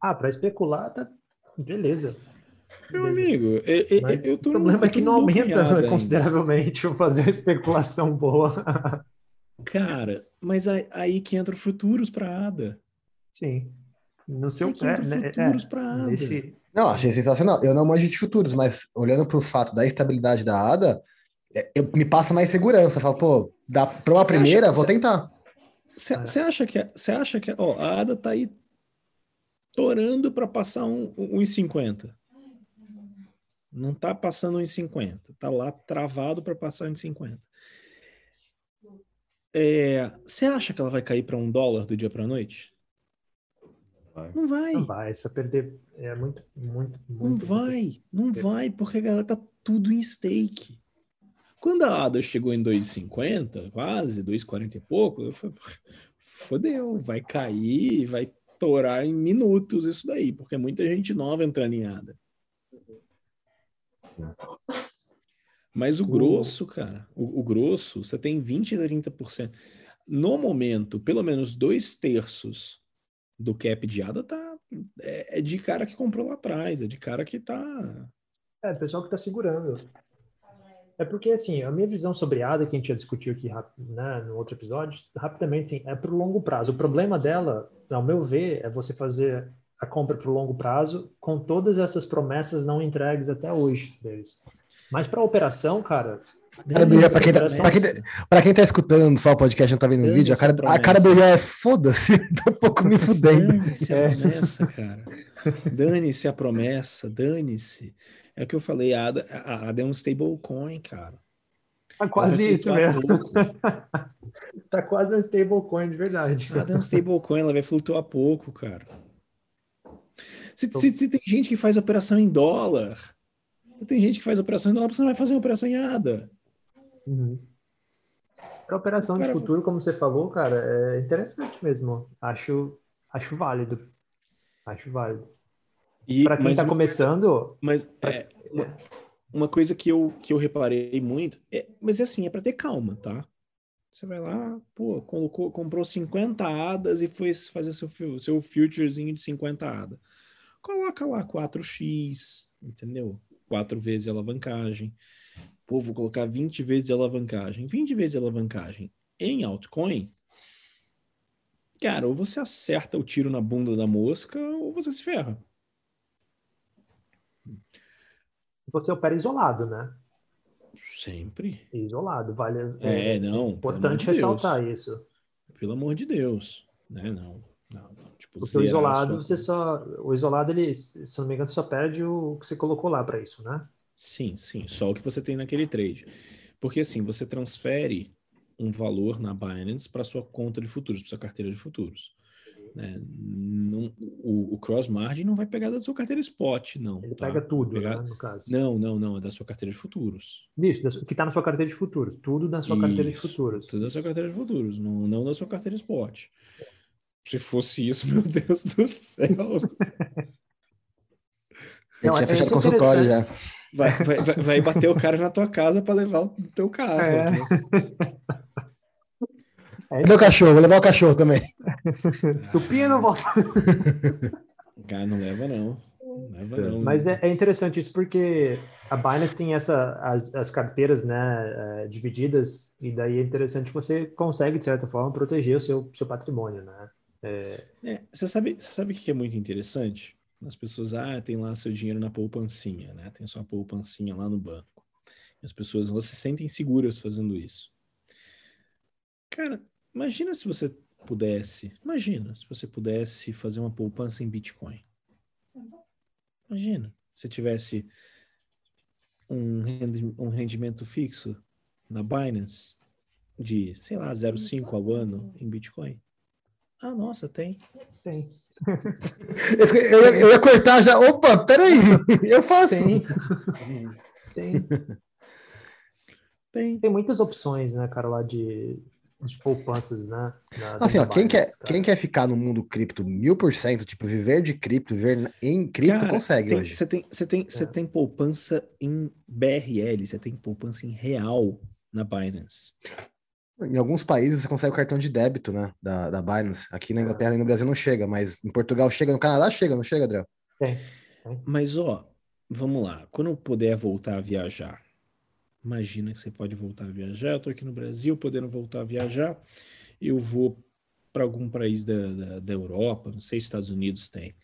Ah, para especular, tá. Beleza. Meu amigo, eu, eu, Mas eu tô o problema é que não aumenta ainda. consideravelmente o fazer uma especulação boa. Cara, mas aí, aí que entra futuros para ADA. Sim. No seu Aí que entra né, futuros pra ADA. nesse, Não, achei sensacional. Eu não manjo de futuros, mas olhando para o fato da estabilidade da ADA, é, eu- me passa mais segurança. Eu falo, pô, dá para uma primeira, acha- vou você- tentar. Você acha que você acha que ó, a ADA tá aí torando para passar um, um 1,50? Não tá passando 1,50, tá lá travado para passar 1,50. É, você acha que ela vai cair para um dólar do dia para noite? Vai. Não vai, não vai, você vai perder. É muito, muito, não muito. vai, não vai, porque a galera tá tudo em stake. Quando a ADA chegou em 2,50, quase, 2,40 e pouco, eu falei, fodeu, vai cair, vai torar em minutos isso daí, porque é muita gente nova entrando em ADA. Mas o grosso, cara, o, o grosso, você tem 20 a 30%. No momento, pelo menos dois terços do cap de ADA tá, é, é de cara que comprou lá atrás, é de cara que tá. É, o pessoal que está segurando. É porque, assim, a minha visão sobre ADA, que a gente já discutiu aqui né, no outro episódio, rapidamente, assim, é para o longo prazo. O problema dela, ao meu ver, é você fazer a compra para o longo prazo com todas essas promessas não entregues até hoje deles. Mas para a operação, cara, Cara do Ian, pra quem, tá, quem, tá- pra quem tá escutando só o podcast, não tá vendo o vídeo, a cara, a a cara do. Ian é foda-se, tô um pouco me fudendo. Dane-se a É. promessa, cara. Dane-se a promessa, dane-se. É o que eu falei, a ADA, a ADA é um stablecoin, cara. tá quase isso mesmo. pouco. Tá quase um stablecoin de verdade. A ADA é um stablecoin, ela vai flutuar pouco, cara. Se, se- se tem gente que faz operação em dólar, tem gente que faz operação em dólar, você não vai fazer operação em ADA. Uhum. Para operação de Cara, futuro, como você falou, cara, é interessante mesmo. Acho, acho válido. Acho válido. E, Para quem está começando, Mas é, uma, uma coisa que eu, que eu reparei muito, é, mas é assim, é para ter calma, tá? Você vai lá, pô, colocou, comprou 50 hadas e foi fazer seu, seu futurezinho de 50 hadas. Coloca lá 4x, entendeu? 4 vezes a alavancagem. Pô, vou colocar 20 vezes a alavancagem. 20 vezes a alavancagem em altcoin, cara, ou você acerta o tiro na bunda da mosca ou você se ferra. você opera isolado, né? Sempre. Isolado, vale. É, não. pelo amor importante de ressaltar isso. Pelo amor de Deus. Né? Não. Não, não. Tipo, o isolado, você só. O isolado, ele, se não me engano, você só perde o que você colocou lá para isso, né? Sim, sim. Só o que você tem naquele trade. Porque assim, você transfere um valor na Binance para sua conta de futuros, para sua carteira de futuros. Né? Não, o, o cross margin não vai pegar da sua carteira spot, não. Ele tá? pega tudo, pegar- né, no caso. Não, não, não. É da sua carteira de futuros. Isso, da su- que está na sua carteira de futuros. Tudo na sua carteira de Isso, futuros. Tudo da sua carteira de futuros, não, não da sua carteira spot. Se fosse isso, meu Deus do céu. A gente Não, já é- fechado o consultório já. Vai, vai, vai, bater o cara na tua casa para levar o teu carro. É. né? É, o cachorro? Vou levar o cachorro também. supino, volta. Cara, não leva, não. Não, Mas é, é, interessante isso porque a Binance tem essa, as, as carteiras né, divididas e daí é interessante que você consegue, de certa forma, proteger o seu, seu patrimônio, né? É... É, você sabe, você sabe o que é muito interessante? As pessoas, ah, tem lá seu dinheiro na poupancinha, né? Tem sua poupancinha lá no banco. E as pessoas, elas se sentem seguras fazendo isso. Cara, imagina se você pudesse, imagina se você pudesse fazer uma poupança em Bitcoin. Imagina se tivesse um, rendimento fixo na Binance de, sei lá, 0,5 ao ano em Bitcoin. Ah, nossa, tem. Sim. eu, ia, eu ia cortar já. Opa, peraí, eu faço. Tem. Tem. Tem. Tem muitas opções, né, cara, lá de, de poupanças, né? Na, assim, ó, quem, quer, quem quer ficar no mundo cripto mil por cento, tipo, viver de cripto, viver em cripto, cara, consegue tem, hoje. Você tem, você tem, você é. tem poupança em BRL, você tem poupança em real na Binance. Em alguns países você consegue o cartão de débito, né? Da, da Binance. Aqui na Inglaterra e no Brasil não chega, mas em Portugal chega, no Canadá chega, não chega, Adriel? Tem. Mas, ó, vamos lá. Quando eu puder voltar a viajar, imagina que você pode voltar a viajar. Eu tô aqui no Brasil, podendo voltar a viajar. Eu vou para algum país da, da, da Europa, não sei se Estados Unidos tem.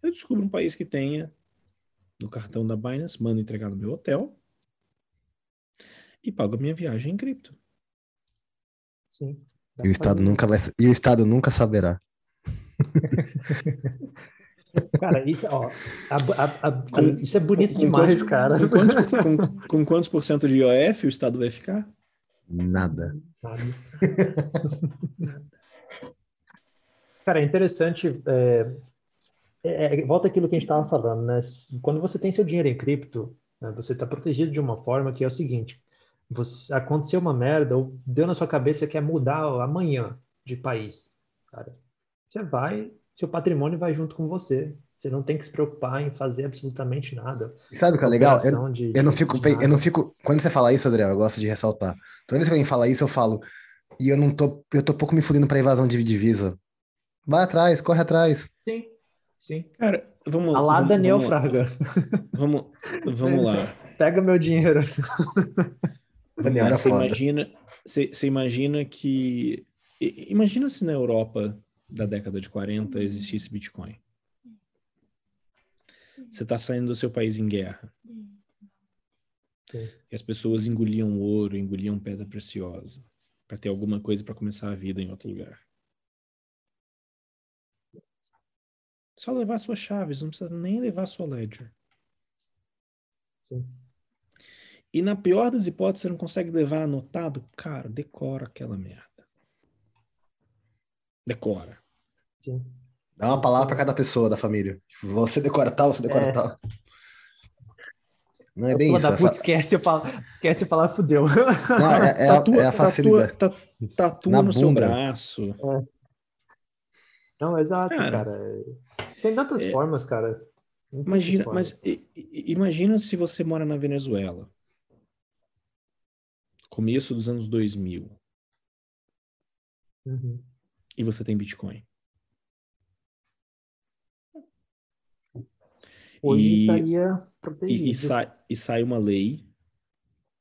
Eu descubro um país que tenha no cartão da Binance, mando entregar no meu hotel e pago a minha viagem em cripto. Sim. E o Estado nunca vai, e o Estado nunca saberá. Cara, isso, ó, a, a, a, com, isso é bonito com, demais, quantos, cara. Com quantos, com, com quantos por cento de IOF o Estado vai ficar? Nada. Nada. cara, é interessante. É, é, é, volta aquilo que a gente estava falando, né? Quando você tem seu dinheiro em cripto, né, você está protegido de uma forma que é o seguinte: você, aconteceu uma merda, ou deu na sua cabeça que quer mudar amanhã de país, cara. Você vai, seu patrimônio vai junto com você. Você não tem que se preocupar em fazer absolutamente nada. E sabe o que é legal? Eu, de, eu, não fico, eu não fico. Quando você fala isso, Adriel, eu gosto de ressaltar. Toda vez que alguém fala isso, eu falo. E eu não tô. Eu tô pouco me fudendo pra invasão de divisa. Vai atrás, corre atrás. Sim, sim. Cara, vamos. A lá vamos, Daniel vamos, Fraga. Vamos, vamos lá. Pega meu dinheiro. Daniel era você foda. imagina, você, você imagina que. Imagina se na Europa da década de 40 existisse Bitcoin. Você está saindo do seu país em guerra. E as pessoas engoliam ouro, engoliam pedra preciosa para ter alguma coisa para começar a vida em outro lugar. Só levar suas chaves, não precisa nem levar sua ledger. Sim. E na pior das hipóteses, você não consegue levar anotado, cara, decora aquela merda. Decora. Sim. Dá uma palavra para cada pessoa da família. Você decora tal, você decora É. tal. Não é bem isso. Da é puta, fa- esquece, pala- esquece a palavra fudeu. Não, é, é a- Tatua, é a facilidade. tatua, ta- tatua no seu braço. Não, exato, Cara, cara. Tem tantas é- formas, cara. Imagina, mas imagina se você mora na Venezuela. Começo dos anos 2000. Uhum. E você tem Bitcoin. Hoje E- estaria E, protegido. e sai, e sai uma lei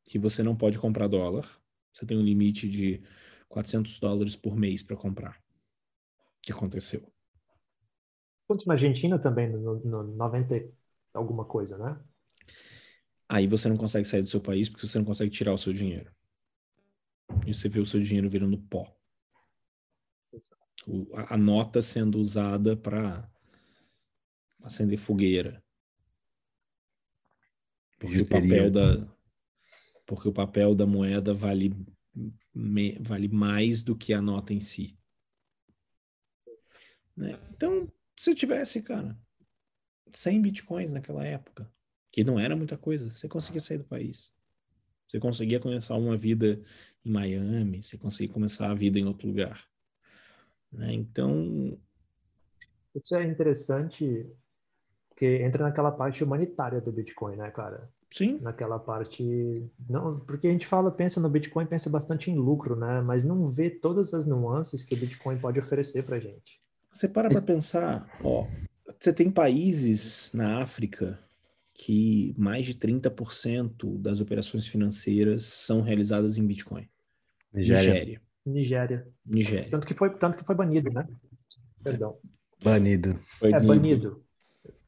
que você não pode comprar dólar. Você tem um limite de 400 dólares por mês para comprar. O que aconteceu? Aconteceu na Argentina também, no, no 90 e alguma coisa, né? Aí você não consegue sair do seu país porque você não consegue tirar o seu dinheiro. E você vê o seu dinheiro virando pó. O- a, a nota sendo usada para acender fogueira. Porque o papel da porque o papel da moeda vale me- vale mais do que a nota em si. Né? Então, se tivesse, cara, 100 bitcoins naquela época, que não era muita coisa, você conseguia sair do país. Você conseguia começar uma vida em Miami, você conseguia começar a vida em outro lugar. Né? Então, Isso é interessante, porque entra naquela parte humanitária do Bitcoin, né, cara? sim, Naquela parte. Não, porque a gente fala, pensa no Bitcoin, pensa bastante em lucro, né? Mas não vê todas as nuances que o Bitcoin pode oferecer pra gente. Você para para pensar, ó, você tem países na África que mais de 30% das operações financeiras são realizadas em Bitcoin. Nigéria. Nigéria. Nigéria. Tanto que foi, tanto que foi banido, né? Perdão. Banido. É, banido.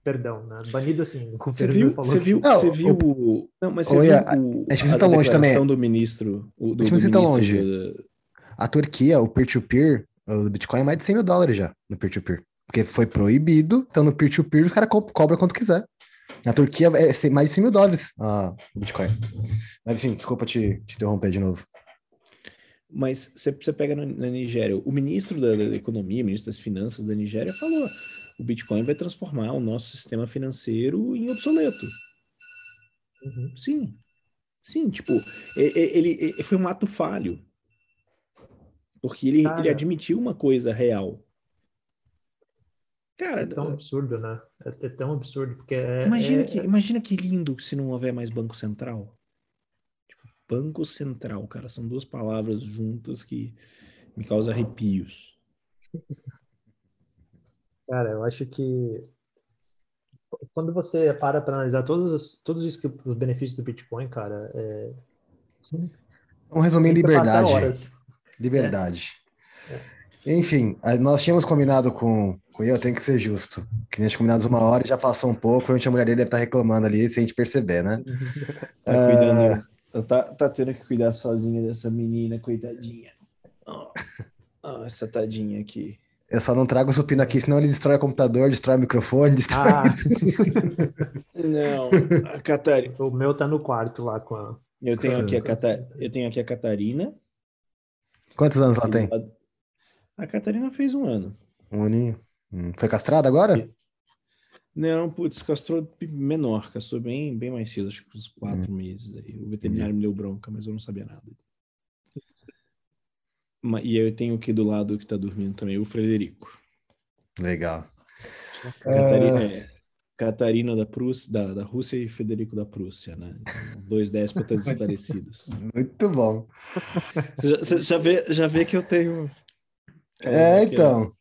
Perdão, né? Banido assim, o Você viu, falou você que- viu, Não, você viu o- o... Não, mas você Oi, viu a- o, a gente precisa tá longe declaração também. do ministro... O, do, A gente do precisa tá longe. A Turquia, o peer-to-peer, o Bitcoin é mais de 100 mil dólares já no peer-to-peer. Porque foi proibido, então no peer-to-peer o cara co cobra quanto quiser. Na Turquia é mais de 100 mil dólares a Bitcoin. Mas enfim, desculpa te, te interromper de novo. Mas você, você pega na, na Nigéria, o ministro da, da Economia, o ministro das Finanças da Nigéria falou o Bitcoin vai transformar o nosso sistema financeiro em obsoleto. Uhum. Sim. Sim, tipo, ele, e- foi um ato falho. Porque ele, ele admitiu uma coisa real. É Cara, tão absurdo, né? É, é tão absurdo, porque é, imagina, é- que, imagina que lindo se não houver mais Banco Central. Banco Central, cara, são duas palavras juntas que me causam arrepios. Cara, eu acho que quando você para para analisar todos os, todos os, que- os benefícios do Bitcoin, cara, é... Vamos resumir passar liberdade. horas. Liberdade. Enfim, a- nós tínhamos combinado com, com eu, tem que ser justo. Que a gente combinado uma hora e já passou um pouco, provavelmente a mulher dele deve estar reclamando ali, sem a gente perceber, né? Tá Ah. Cuidando. Tá, tá tendo que cuidar sozinha dessa menina, coitadinha. Ó, ó, essa tadinha aqui. Eu só não trago o supino aqui, senão ele destrói o computador, destrói o microfone, destrói... Ah, Não, a Catarina. o meu tá no quarto lá com a... Eu tenho aqui a Cata... eu tenho aqui a Catarina. Quantos anos ela tem? A Catarina fez um ano. Um aninho. Hum, Foi castrada agora? Não, putz, castrou menor, castrou bem, bem mais cedo, acho que uns quatro meses aí. O veterinário me deu bronca, mas eu não sabia nada. Ma- E eu tenho aqui do lado que tá dormindo também, o Frederico. Legal. Catarina, é, Catarina da Prússia, da, da Rússia e Federico da Prússia, né? Então, dois déspotas esclarecidos. Muito bom. Você já, você já vê, já vê que eu tenho. É, então.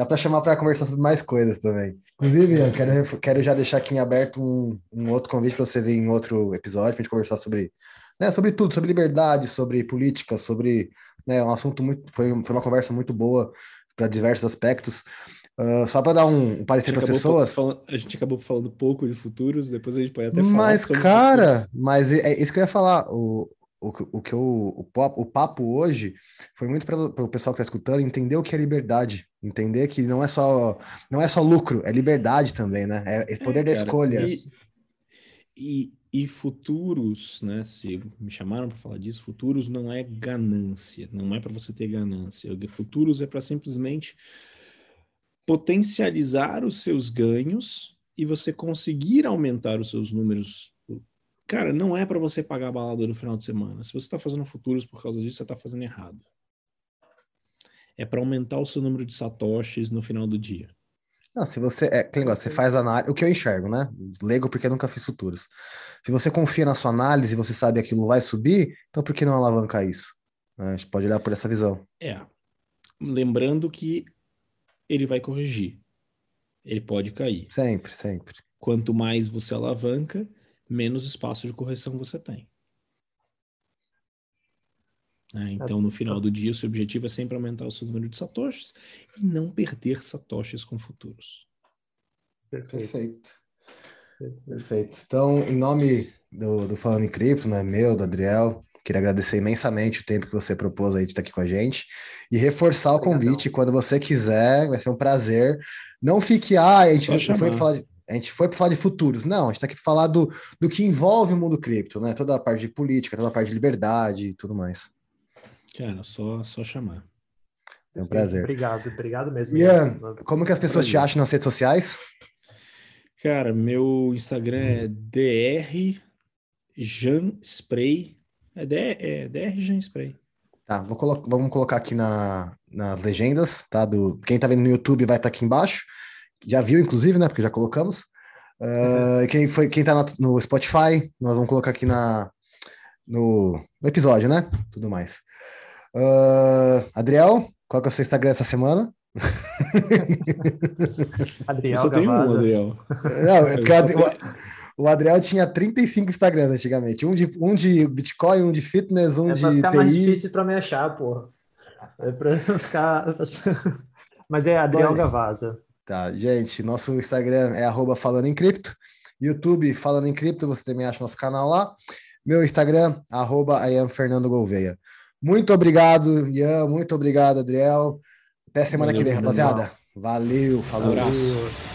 Dá para chamar para conversar sobre mais coisas também. Inclusive, eu quero, quero já deixar aqui em aberto um, um outro convite para você vir em outro episódio para gente conversar sobre, né, sobre tudo, sobre liberdade, sobre política, sobre, né, um assunto muito, foi, foi uma conversa muito boa para diversos aspectos. Ah, só para dar um, um parecer para as pessoas. falando, a gente acabou falando pouco de futuros, depois a gente pode até falar. Mas, sobre cara, futuros. mas é é isso que eu ia falar. O, o, o que eu, o, papo- o papo hoje foi muito para o pessoal que está escutando entender o que é liberdade, entender que não é só não é só lucro, é liberdade também, né? É, é poder da cara, escolha. E, e, e futuros, né? Se me chamaram para falar disso, futuros não é ganância, não é para você ter ganância. Futuros é para simplesmente potencializar os seus ganhos e você conseguir aumentar os seus números. Cara, não é para você pagar a balada no final de semana. Se você está fazendo futuros por causa disso, você está fazendo errado. É para aumentar o seu número de satoshis no final do dia. Não, se você é aquele negócio, você faz análise, o que eu enxergo, né? Leigo porque eu nunca fiz futuros. Se você confia na sua análise e você sabe que aquilo vai subir, então por que não alavancar isso? A gente pode olhar por essa visão. É. Lembrando que ele vai corrigir. Ele pode cair. Sempre, sempre. Quanto mais você alavanca, menos espaço de correção você tem. É, então, no final do dia, o seu objetivo é sempre aumentar o seu número de satoshis e não perder satoshis com futuros. Perfeito. Perfeito. Então, em nome do, do Falando em Cripto, né, meu, do Adriel, queria agradecer imensamente o tempo que você propôs aí de estar aqui com a gente e reforçar o Obrigadão. convite quando você quiser, vai ser um prazer. Não fique, ah, a gente Só não foi chamar. para falar de, a gente foi para falar de futuros. Não, a gente está aqui para falar do, do que envolve o mundo cripto, né? Toda a parte de política, toda a parte de liberdade e tudo mais. Cara, só, só chamar. É um prazer. Obrigado, obrigado mesmo. Ian, Como que as pessoas te acham nas redes sociais? Cara, meu Instagram é dr janspray. É, DR, é dr janspray. Tá, vou colo- vamos colocar aqui na, nas legendas, tá? Do, quem tá vendo no YouTube vai estar aqui embaixo. Já viu, inclusive, né? Porque já colocamos. Ah, e quem, foi, quem tá no Spotify, nós vamos colocar aqui na, no, no episódio, né? Tudo mais. Ah, Adriel, qual que é o seu Instagram essa semana? Adriel Eu só tenho um. Adriel. Não, é porque Eu o, o Adriel tinha 35 Instagrams antigamente. Um de, um de Bitcoin, um de fitness, um É de ficar mais TI. difícil pra me achar, porra. É pra ficar. Mas é Adriel Olha. Gavazza. Tá, gente, nosso Instagram é arroba falando em cripto. YouTube, falando em cripto, você também acha nosso canal lá. Meu Instagram, arroba Gouveia. Muito obrigado, Ian. Muito obrigado, Adriel. Até semana Valeu, que vem, rapaziada. Valeu, falou. Abraço.